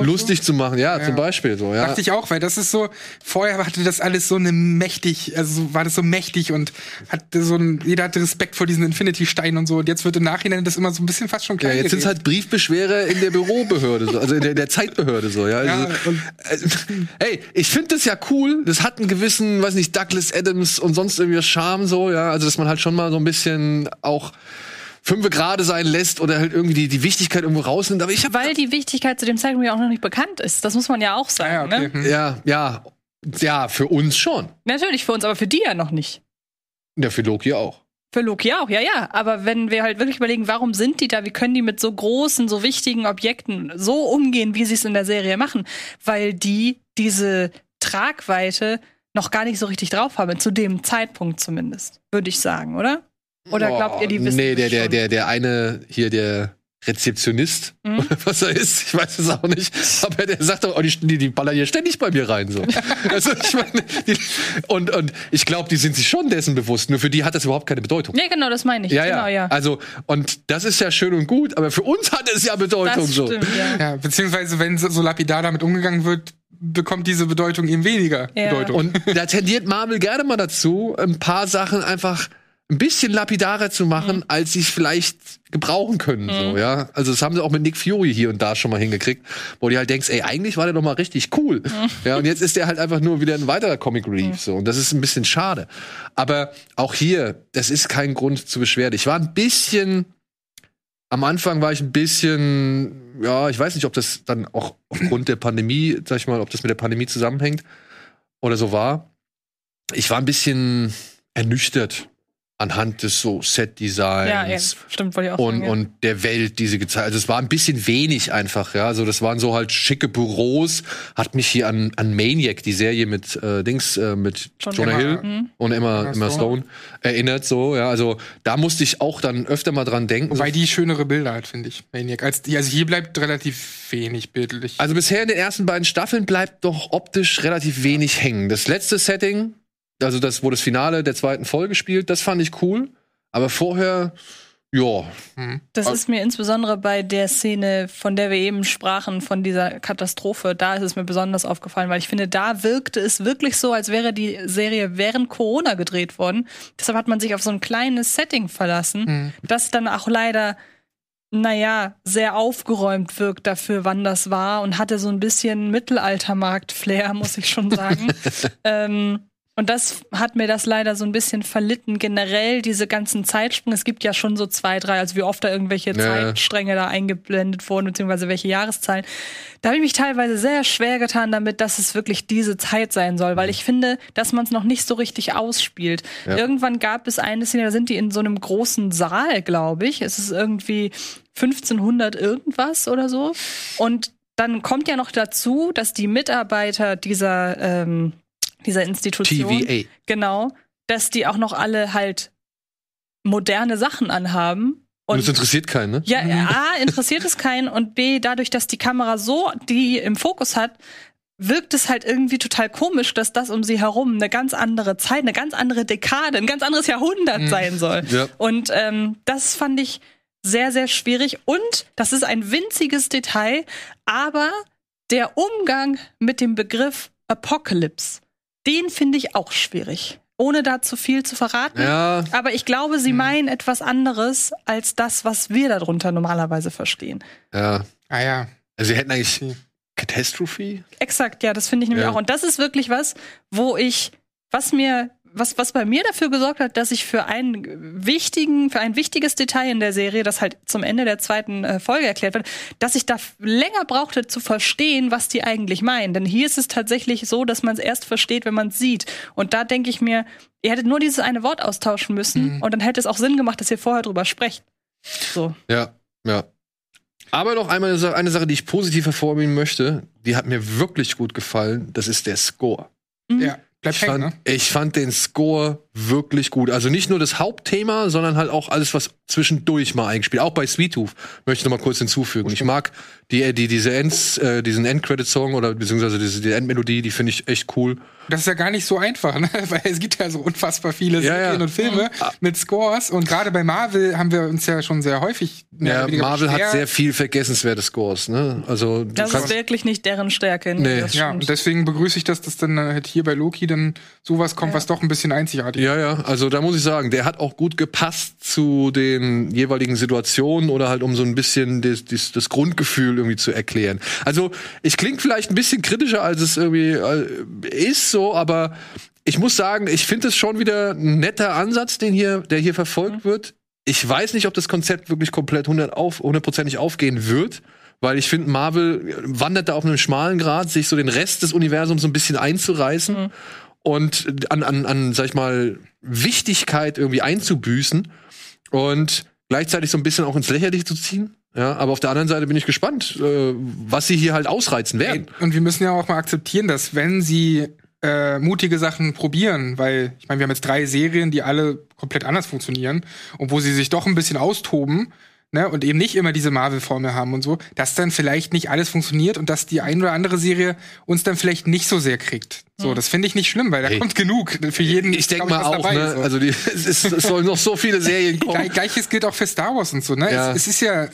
lustig zu machen. Ja, Ja. zum Beispiel so. Ja. Dachte ich auch, weil das ist so, vorher hatte das alles so eine mächtig, also so- war das so mächtig und hatte so ein, jeder hatte Respekt vor diesen Infinity-Steinen und so. Und jetzt wird im Nachhinein das immer so ein bisschen fast schon Ja, klein. jetzt sind es halt Briefbeschwerer in der Bürobehörde, so, also in der, der Zeitbehörde so, ja. Ja, Also, und- also, ey, ich finde das ja cool. Das hat einen gewissen, weiß nicht, Douglas Adams und sonst irgendwie Charme so, ja. Also, dass man halt schon mal so ein bisschen auch fünfe gerade sein lässt oder halt irgendwie die, die Wichtigkeit irgendwo rausnimmt. Aber ich habe Weil die Wichtigkeit zu dem Zeitpunkt ja auch noch nicht bekannt ist. Das muss man ja auch sagen. Ah, ja, okay. ne? Hm. ja, ja, ja, für uns schon. Natürlich für uns, aber für die ja noch nicht. Ja, für Loki auch. Für Loki auch, ja, ja. Aber wenn wir halt wirklich überlegen, warum sind die da, wie können die mit so großen, so wichtigen Objekten so umgehen, wie sie es in der Serie machen? Weil die diese Tragweite noch gar nicht so richtig drauf haben, zu dem Zeitpunkt zumindest, würde ich sagen, oder? Oder glaubt ihr, die wissen Nee, der, der, schon? der, der eine hier, der Rezeptionist, Mhm. oder was er ist, ich weiß es auch nicht. Aber der sagt doch, oh, die, die, die ballern hier ständig bei mir rein. So. also, ich meine, die, und, und ich glaube, die sind sich schon dessen bewusst. Nur für die hat das überhaupt keine Bedeutung. Ja, genau, das meine ich. Ja, genau, ja, ja. Also, und das ist ja schön und gut, aber für uns hat es ja Bedeutung Das so. stimmt, ja. Ja, beziehungsweise wenn so, so lapidar damit umgegangen wird, bekommt diese Bedeutung eben weniger Ja. Bedeutung. Und da tendiert Marvel gerne mal dazu, ein paar Sachen einfach ein bisschen lapidarer zu machen, als sie es vielleicht gebrauchen können. So, ja? Also das haben sie auch mit Nick Fury hier und da schon mal hingekriegt, wo du halt denkst, ey, eigentlich war der doch mal richtig cool. Ja, und jetzt ist der halt einfach nur wieder ein weiterer Comic Relief. So, und das ist ein bisschen schade. Aber auch hier, das ist kein Grund zur Beschwerde. Ich war ein bisschen am Anfang war ich ein bisschen, ja, ich weiß nicht, ob das dann auch aufgrund der Pandemie, sag ich mal, ob das mit der Pandemie zusammenhängt oder so war. Ich war ein bisschen ernüchtert anhand des so Set-Designs Ja, ja, stimmt, wollte ich auch und, sagen. ja. und der Welt, die sie gezeigt Also es war ein bisschen wenig einfach, ja. Also das waren so halt schicke Büros. Hat mich hier an, an Maniac, die Serie mit äh, Dings, äh, mit John Jonah Emma- Hill Mhm. und Emma, Emma Emma Stone. Stone erinnert, so, ja. Also da musste ich auch dann öfter mal dran denken. Wobei die schönere Bilder hat, finde ich. Maniac. Als die, also hier bleibt relativ wenig bildlich. Also bisher in den ersten beiden Staffeln bleibt doch optisch relativ wenig hängen. Das letzte Setting, also das, wo das Finale der zweiten Folge spielt, das fand ich cool. Aber vorher, ja, Hm. Das ist mir insbesondere bei der Szene, von der wir eben sprachen, von dieser Katastrophe, da ist es mir besonders aufgefallen, weil ich finde, da wirkte es wirklich so, als wäre die Serie während Corona gedreht worden. Deshalb hat man sich auf so ein kleines Setting verlassen, Hm. das dann auch leider, naja, sehr aufgeräumt wirkt dafür, wann das war und hatte so ein bisschen Mittelaltermarkt-Flair, muss ich schon sagen. ähm, und das hat mir das leider so ein bisschen verlitten. Generell diese ganzen Zeitsprünge. Es gibt ja schon so zwei, drei, also wie oft da irgendwelche Ja. Zeitstränge da eingeblendet wurden, beziehungsweise welche Jahreszahlen. Da habe ich mich teilweise sehr schwer getan damit, dass es wirklich diese Zeit sein soll, weil ich finde, dass man es noch nicht so richtig ausspielt. Ja. Irgendwann gab es eine Szene, da sind die in so einem großen Saal, glaube ich. Es ist irgendwie 1500 irgendwas oder so. Und dann kommt ja noch dazu, dass die Mitarbeiter dieser, ähm, dieser Institution, TVA. genau, dass die auch noch alle halt moderne Sachen anhaben. Und es interessiert keinen, ne? Ja, A, interessiert es keinen und B, dadurch, dass die Kamera so die im Fokus hat, wirkt es halt irgendwie total komisch, dass das um sie herum eine ganz andere Zeit, eine ganz andere Dekade, ein ganz anderes Jahrhundert sein soll. Ja. Und ähm, das fand ich sehr, sehr schwierig. Und das ist ein winziges Detail, aber der Umgang mit dem Begriff Apocalypse, den finde ich auch schwierig. Ohne da zu viel zu verraten. Ja, Aber ich glaube, sie meinen etwas anderes als das, was wir darunter normalerweise verstehen. ja. Ah ja. Also sie hätten eigentlich. Catastrophe? Exakt, ja, das finde ich nämlich Ja. auch. Und das ist wirklich was, wo ich, was mir, was, was bei mir dafür gesorgt hat, dass ich für einen wichtigen, für ein wichtiges Detail in der Serie, das halt zum Ende der zweiten äh, Folge erklärt wird, dass ich da länger brauchte zu verstehen, was die eigentlich meinen. Denn hier ist es tatsächlich so, dass man es erst versteht, wenn man es sieht. Und da denke ich mir, ihr hättet nur dieses eine Wort austauschen müssen und dann hätte es auch Sinn gemacht, dass ihr vorher drüber sprecht. So. Ja, ja. Aber noch einmal eine Sache, eine Sache, die ich positiv hervorheben möchte, die hat mir wirklich gut gefallen, das ist der Score. Mhm. Ja. Bleibt Ich hängen, fand, ne? ich fand den Score wirklich gut. Also nicht nur das Hauptthema, sondern halt auch alles, was zwischendurch mal eingespielt. Auch bei Sweet Tooth möchte ich noch mal kurz hinzufügen. Ich mag die, die diese Ends, äh, diesen Endcredit-Song oder beziehungsweise diese die Endmelodie, die finde ich echt cool. Das ist ja gar nicht so einfach, ne? weil es gibt ja so unfassbar viele Ja, Serien ja. und Filme Mhm. mit Scores und gerade bei Marvel haben wir uns ja schon sehr häufig Ja, Marvel hat sehr viel vergessenswerte Scores, ne? Also Das ist wirklich nicht deren Stärke. Nee. das Ja, und deswegen begrüße ich das, dass dann halt hier bei Loki dann sowas kommt, Ja. was doch ein bisschen einzigartig ist. Ja, ja, also da muss ich sagen, der hat auch gut gepasst zu den jeweiligen Situationen oder halt um so ein bisschen das, das, das Grundgefühl irgendwie zu erklären. Also ich klinge vielleicht ein bisschen kritischer, als es irgendwie äh, ist, so, aber ich muss sagen, ich finde es schon wieder ein netter Ansatz, den hier, der hier verfolgt wird. Ich weiß nicht, ob das Konzept wirklich komplett 100 auf, hundertprozentig aufgehen wird. Weil ich finde, Marvel wandert da auf einem schmalen Grad, sich so den Rest des Universums so ein bisschen einzureißen und an, an, an, sag ich mal, Wichtigkeit irgendwie einzubüßen und gleichzeitig so ein bisschen auch ins Lächerliche zu ziehen. Ja, aber auf der anderen Seite bin ich gespannt, äh, was sie hier halt ausreizen werden. Und wir müssen ja auch mal akzeptieren, dass wenn sie äh, mutige Sachen probieren, weil ich meine, wir haben jetzt drei Serien, die alle komplett anders funktionieren und wo sie sich doch ein bisschen austoben, ne, und eben nicht immer diese Marvel-Formel haben und so, dass dann vielleicht nicht alles funktioniert und dass die ein oder andere Serie uns dann vielleicht nicht so sehr kriegt. So, das finde ich nicht schlimm, weil da Hey. kommt genug für jeden. Ich denke mal auch, dabei, ne? so. Also die, es, ist, es sollen noch so viele Serien kommen. Gleich- Gleiches gilt auch für Star Wars und so, ne? Ja. Es, es ist ja,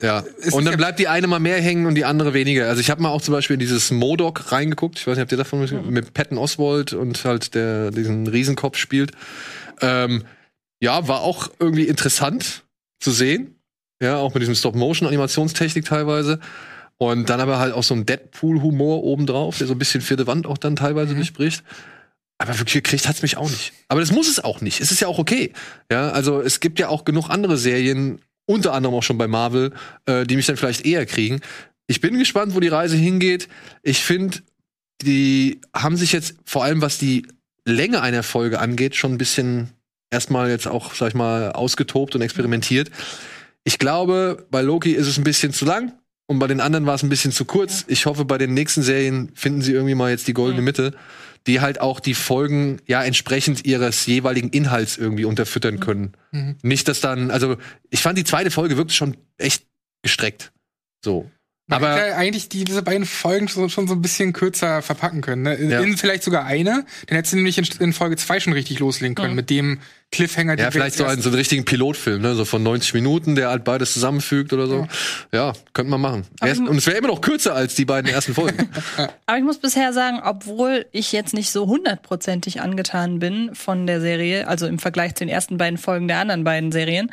Ja. Und dann bleibt die eine mal mehr hängen und die andere weniger. Also ich habe mal auch zum Beispiel in dieses Modok reingeguckt. Ich weiß nicht, habt ihr davon mit Patton Oswald und halt der diesen Riesenkopf spielt. Ähm, ja, war auch irgendwie interessant zu sehen. Ja, auch mit diesem Stop-Motion-Animationstechnik teilweise. Und dann aber halt auch so ein Deadpool-Humor obendrauf, der so ein bisschen vierte Wand auch dann teilweise Mhm. durchbricht. Aber wirklich gekriegt hat's mich auch nicht. Aber das muss es auch nicht. Es ist ja auch okay. Ja, also es gibt ja auch genug andere Serien, unter anderem auch schon bei Marvel, äh, die mich dann vielleicht eher kriegen. Ich bin gespannt, wo die Reise hingeht. Ich finde, die haben sich jetzt vor allem, was die Länge einer Folge angeht, schon ein bisschen erstmal jetzt auch, sag ich mal, ausgetobt und experimentiert. Ich glaube, bei Loki ist es ein bisschen zu lang und bei den anderen war es ein bisschen zu kurz. Ich hoffe, bei den nächsten Serien finden sie irgendwie mal jetzt die goldene Mitte, die halt auch die Folgen ja entsprechend ihres jeweiligen Inhalts irgendwie unterfüttern können. Mhm. Nicht, dass dann, also ich fand die zweite Folge wirklich schon echt gestreckt. So. Man Aber hätte eigentlich die, diese beiden Folgen schon, schon so ein bisschen kürzer verpacken können. Ne? In, Ja. in vielleicht sogar eine. Dann hättest du nämlich in, in Folge zwei schon richtig loslegen können mit dem Cliffhanger. den ja, vielleicht so einen, so einen richtigen Pilotfilm, ne? so von 90 Minuten, der halt beides zusammenfügt oder so. Ja, könnte man machen. Erst, und es wäre immer noch kürzer als die beiden ersten Folgen. Aber ich muss bisher sagen, obwohl ich jetzt nicht so hundertprozentig angetan bin von der Serie, also im Vergleich zu den ersten beiden Folgen der anderen beiden Serien,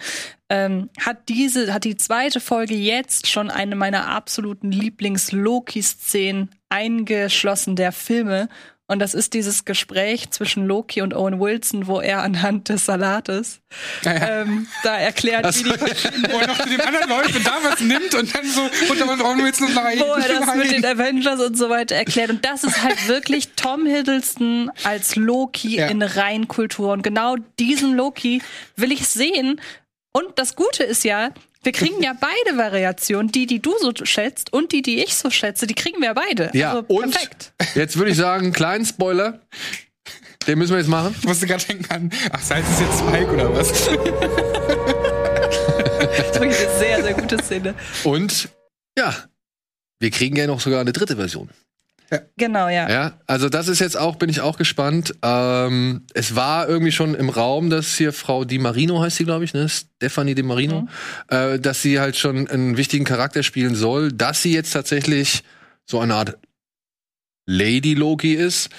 ähm, hat diese, hat die zweite Folge jetzt schon eine meiner absoluten Lieblings-Loki-Szenen eingeschlossen der Filme. Und das ist dieses Gespräch zwischen Loki und Owen Wilson, wo er anhand des Salates Ja, ja. ähm, da erklärt, wie die verschiedenen Wo er noch zu dem anderen läuft und da was nimmt und dann so, und brauchen wir jetzt noch nach wo er das mit den Avengers und so weiter erklärt. Und das ist halt wirklich Tom Hiddleston als Loki Ja. in Reinkultur. Und genau diesen Loki will ich sehen. Und das Gute ist ja, wir kriegen ja beide Variationen. Die, die du so schätzt und die, die ich so schätze, die kriegen wir ja beide. Ja, also, und perfekt. jetzt würde ich sagen, kleinen Spoiler. Den müssen wir jetzt machen. Ich musste gerade denken an, ach, Salz ist jetzt Spike oder was? Das ist wirklich eine sehr, sehr gute Szene. Und ja, wir kriegen ja noch sogar eine dritte Version. Genau, ja. Ja, also das ist jetzt auch, bin ich auch gespannt. Ähm, es war irgendwie schon im Raum, dass hier Frau Di Marino heißt sie, glaube ich, ne? Stephanie Di Marino, äh, dass sie halt schon einen wichtigen Charakter spielen soll, dass sie jetzt tatsächlich so eine Art Lady Loki ist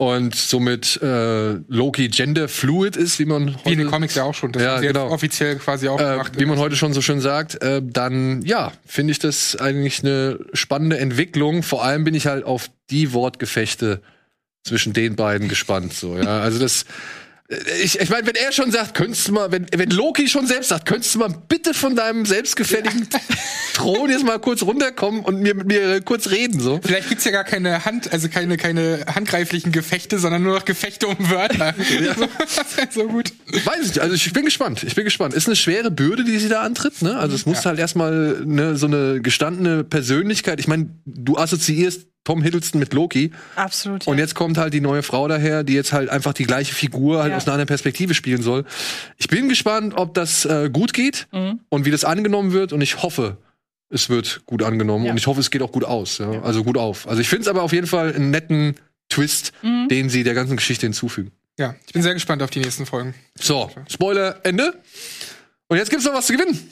und somit äh, Loki gender fluid ist, wie man Wie in den heute- Comics ja auch schon. Das Ja, genau. offiziell quasi auch äh, wie man heute schon so schön sagt, äh, dann ja, finde ich das eigentlich eine spannende Entwicklung. Vor allem bin ich halt auf die Wortgefechte zwischen den beiden gespannt. So, ja, also das. Ich, ich meine, wenn er schon sagt, könntest du mal, wenn, wenn Loki schon selbst sagt, könntest du mal bitte von deinem selbstgefälligen Thron jetzt mal kurz runterkommen und mir mit mir kurz reden, so. Vielleicht gibt's ja gar keine Hand, also keine, keine handgreiflichen Gefechte, sondern nur noch Gefechte um Wörter. das wäre so gut. Weiß ich nicht. Also ich bin gespannt. Ich bin gespannt. Ist eine schwere Bürde, die sie da antritt. Ne? Also es muss Ja. halt erstmal ne, so eine gestandene Persönlichkeit. Ich meine, du assoziierst Tom Hiddleston mit Loki. Absolut. Und ja. jetzt kommt halt die neue Frau daher, die jetzt halt einfach die gleiche Figur halt Ja. aus einer anderen Perspektive spielen soll. Ich bin gespannt, ob das äh, gut geht Mhm. und wie das angenommen wird. Und ich hoffe, es wird gut angenommen. Ja. Und ich hoffe, es geht auch gut aus. Ja? Also gut auf. Also ich finde es aber auf jeden Fall einen netten Twist, Mhm. den sie der ganzen Geschichte hinzufügen. Ja, ich bin sehr gespannt auf die nächsten Folgen. So, Spoiler, Ende. Und jetzt gibt's noch was zu gewinnen.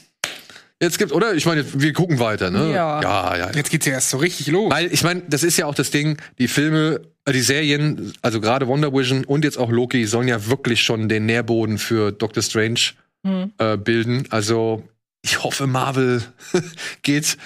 Jetzt gibt's, oder? Ich meine, wir gucken weiter, ne? Ja. Ja, ja. Jetzt geht's ja erst so richtig los. Weil ich meine, das ist ja auch das Ding, die Filme, äh, die Serien, also gerade Wonder Vision und jetzt auch Loki sollen ja wirklich schon den Nährboden für Doctor Strange Mhm. äh, bilden. Also ich hoffe, Marvel geht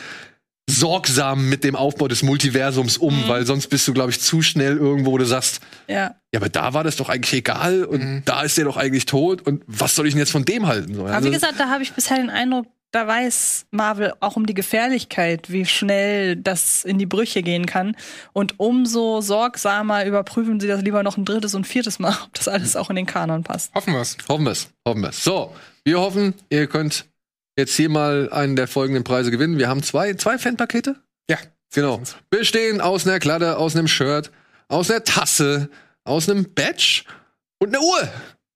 sorgsam mit dem Aufbau des Multiversums um, weil sonst bist du, glaube ich, zu schnell irgendwo, wo du sagst, ja. ja, aber da war das doch eigentlich egal und da ist der doch eigentlich tot und was soll ich denn jetzt von dem halten? So, Aber also- wie gesagt, da habe ich bisher den Eindruck, da weiß Marvel auch um die Gefährlichkeit, wie schnell das in die Brüche gehen kann. Und umso sorgsamer überprüfen sie das lieber noch ein drittes und viertes Mal, ob das alles auch in den Kanon passt. Hoffen wir's. Hoffen wir es. Hoffen wir es. So, wir hoffen, ihr könnt jetzt hier mal einen der folgenden Preise gewinnen. Wir haben zwei, zwei Fanpakete. Ja. Genau. Bestehen aus einer Kladde, aus einem Shirt, aus einer Tasse, aus einem Badge und einer Uhr.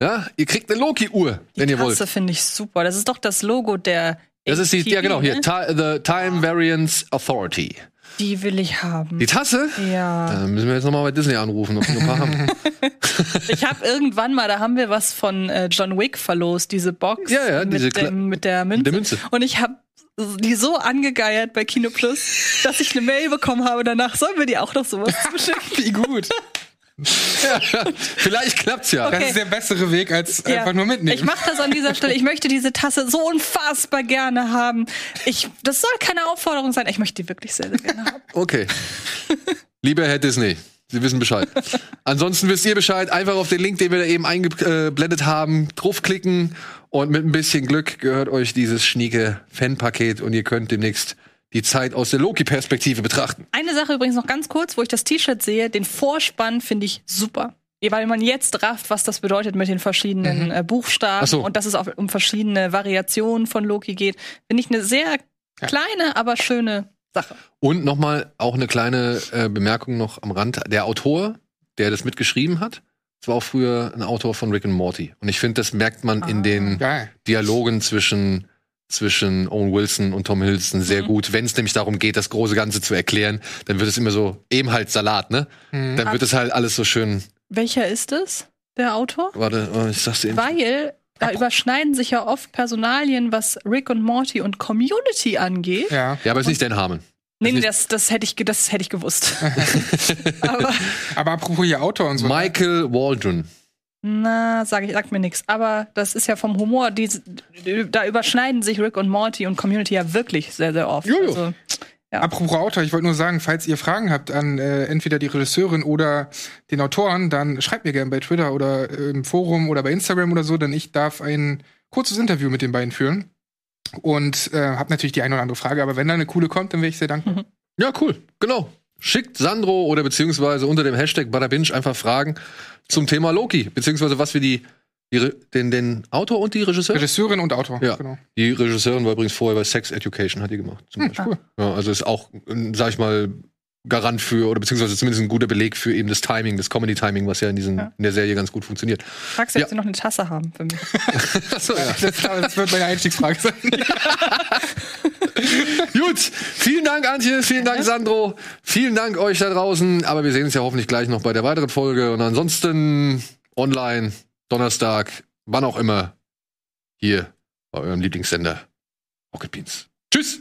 Ja, ihr kriegt eine Loki-Uhr, wenn Die ihr wollt. Tasse finde ich super. Das ist doch das Logo der. Das ist die, ja genau, hier, ne? The Time Variance Authority. Die will ich haben. Die Tasse? Ja. Dann müssen wir jetzt nochmal bei Disney anrufen, ob die noch ein paar haben. Ich habe irgendwann mal, da haben wir was von äh, John Wick verlost, diese Box Ja, ja, diese mit, Kle- dem, mit der Münze. der Münze. Und ich habe die so angegeiert bei Kino Plus, dass ich eine Mail bekommen habe danach, sollen wir dir auch noch sowas zuschicken? Wie gut. Vielleicht klappt's ja. Das Okay. ist der bessere Weg, als Ja. einfach nur mitnehmen. Ich mache das an dieser Stelle. Ich möchte diese Tasse so unfassbar gerne haben. Ich, das soll keine Aufforderung sein. Ich möchte die wirklich sehr, sehr gerne haben. Okay. Lieber Herr Disney, Sie wissen Bescheid. Ansonsten wisst ihr Bescheid. Einfach auf den Link, den wir da eben eingeblendet haben, draufklicken und mit ein bisschen Glück gehört euch dieses schnieke Fanpaket und ihr könnt demnächst die Zeit aus der Loki-Perspektive betrachten. Eine Sache übrigens noch ganz kurz, wo ich das T-Shirt sehe, den Vorspann finde ich super. Weil man jetzt rafft, was das bedeutet mit den verschiedenen äh, Buchstaben so. und dass es auch um verschiedene Variationen von Loki geht, finde ich eine sehr kleine, aber schöne Sache. Und nochmal auch eine kleine äh, Bemerkung noch am Rand. Der Autor, der das mitgeschrieben hat, das war auch früher ein Autor von Rick and Morty. Und ich finde, das merkt man in den Geil. Dialogen zwischen zwischen Owen Wilson und Tom Hiddleston sehr gut. Wenn es nämlich darum geht, das große Ganze zu erklären, dann wird es immer so eben halt Salat, ne? Dann wird es halt alles so schön. Welcher ist es, der Autor? Warte, oh, ich sag's dir eben. Weil da überschneiden sich ja oft Personalien, was Rick und Morty und Community angeht. Ja. Ja, aber es ist nicht Dan Harmon. Nee, nee, das, das, hätte ich, das hätte ich gewusst. aber, Aber apropos hier Autor und so. Michael Waldron. Na, sag ich, sagt mir nichts. Aber das ist ja vom Humor, die, da überschneiden sich Rick und Morty und Community ja wirklich sehr, sehr oft. Jojo. Also, Apropos Autor, ich wollte nur sagen, falls ihr Fragen habt an äh, entweder die Regisseurin oder den Autoren, dann schreibt mir gerne bei Twitter oder äh, im Forum oder bei Instagram oder so, denn ich darf ein kurzes Interview mit den beiden führen. Und äh, habe natürlich die eine oder andere Frage, aber wenn da eine coole kommt, dann wäre ich sehr dankbar. Ja, cool. Genau. Schickt Sandro oder beziehungsweise unter dem Hashtag Badabinch einfach Fragen zum Thema Loki, beziehungsweise was wir die, die den, den Autor und die Regisseurin? Regisseurin und Autor, Ja. genau. Die Regisseurin war übrigens vorher bei Sex Education, hat die gemacht. Zum Beispiel. Cool. Ja, also ist auch, sag ich mal, Garant für, oder beziehungsweise zumindest ein guter Beleg für eben das Timing, das Comedy-Timing, was ja in, diesen, Ja. in der Serie ganz gut funktioniert. fragst du, Ja. ob sie noch eine Tasse haben für mich. Achso, ja. Das, das wird meine Einstiegsfrage sein. Gut, vielen Dank, Antje, vielen Dank, Sandro, vielen Dank euch da draußen. Aber wir sehen uns ja hoffentlich gleich noch bei der weiteren Folge. Und ansonsten online, Donnerstag, wann auch immer, hier bei eurem Lieblingssender Rocket Beans. Tschüss!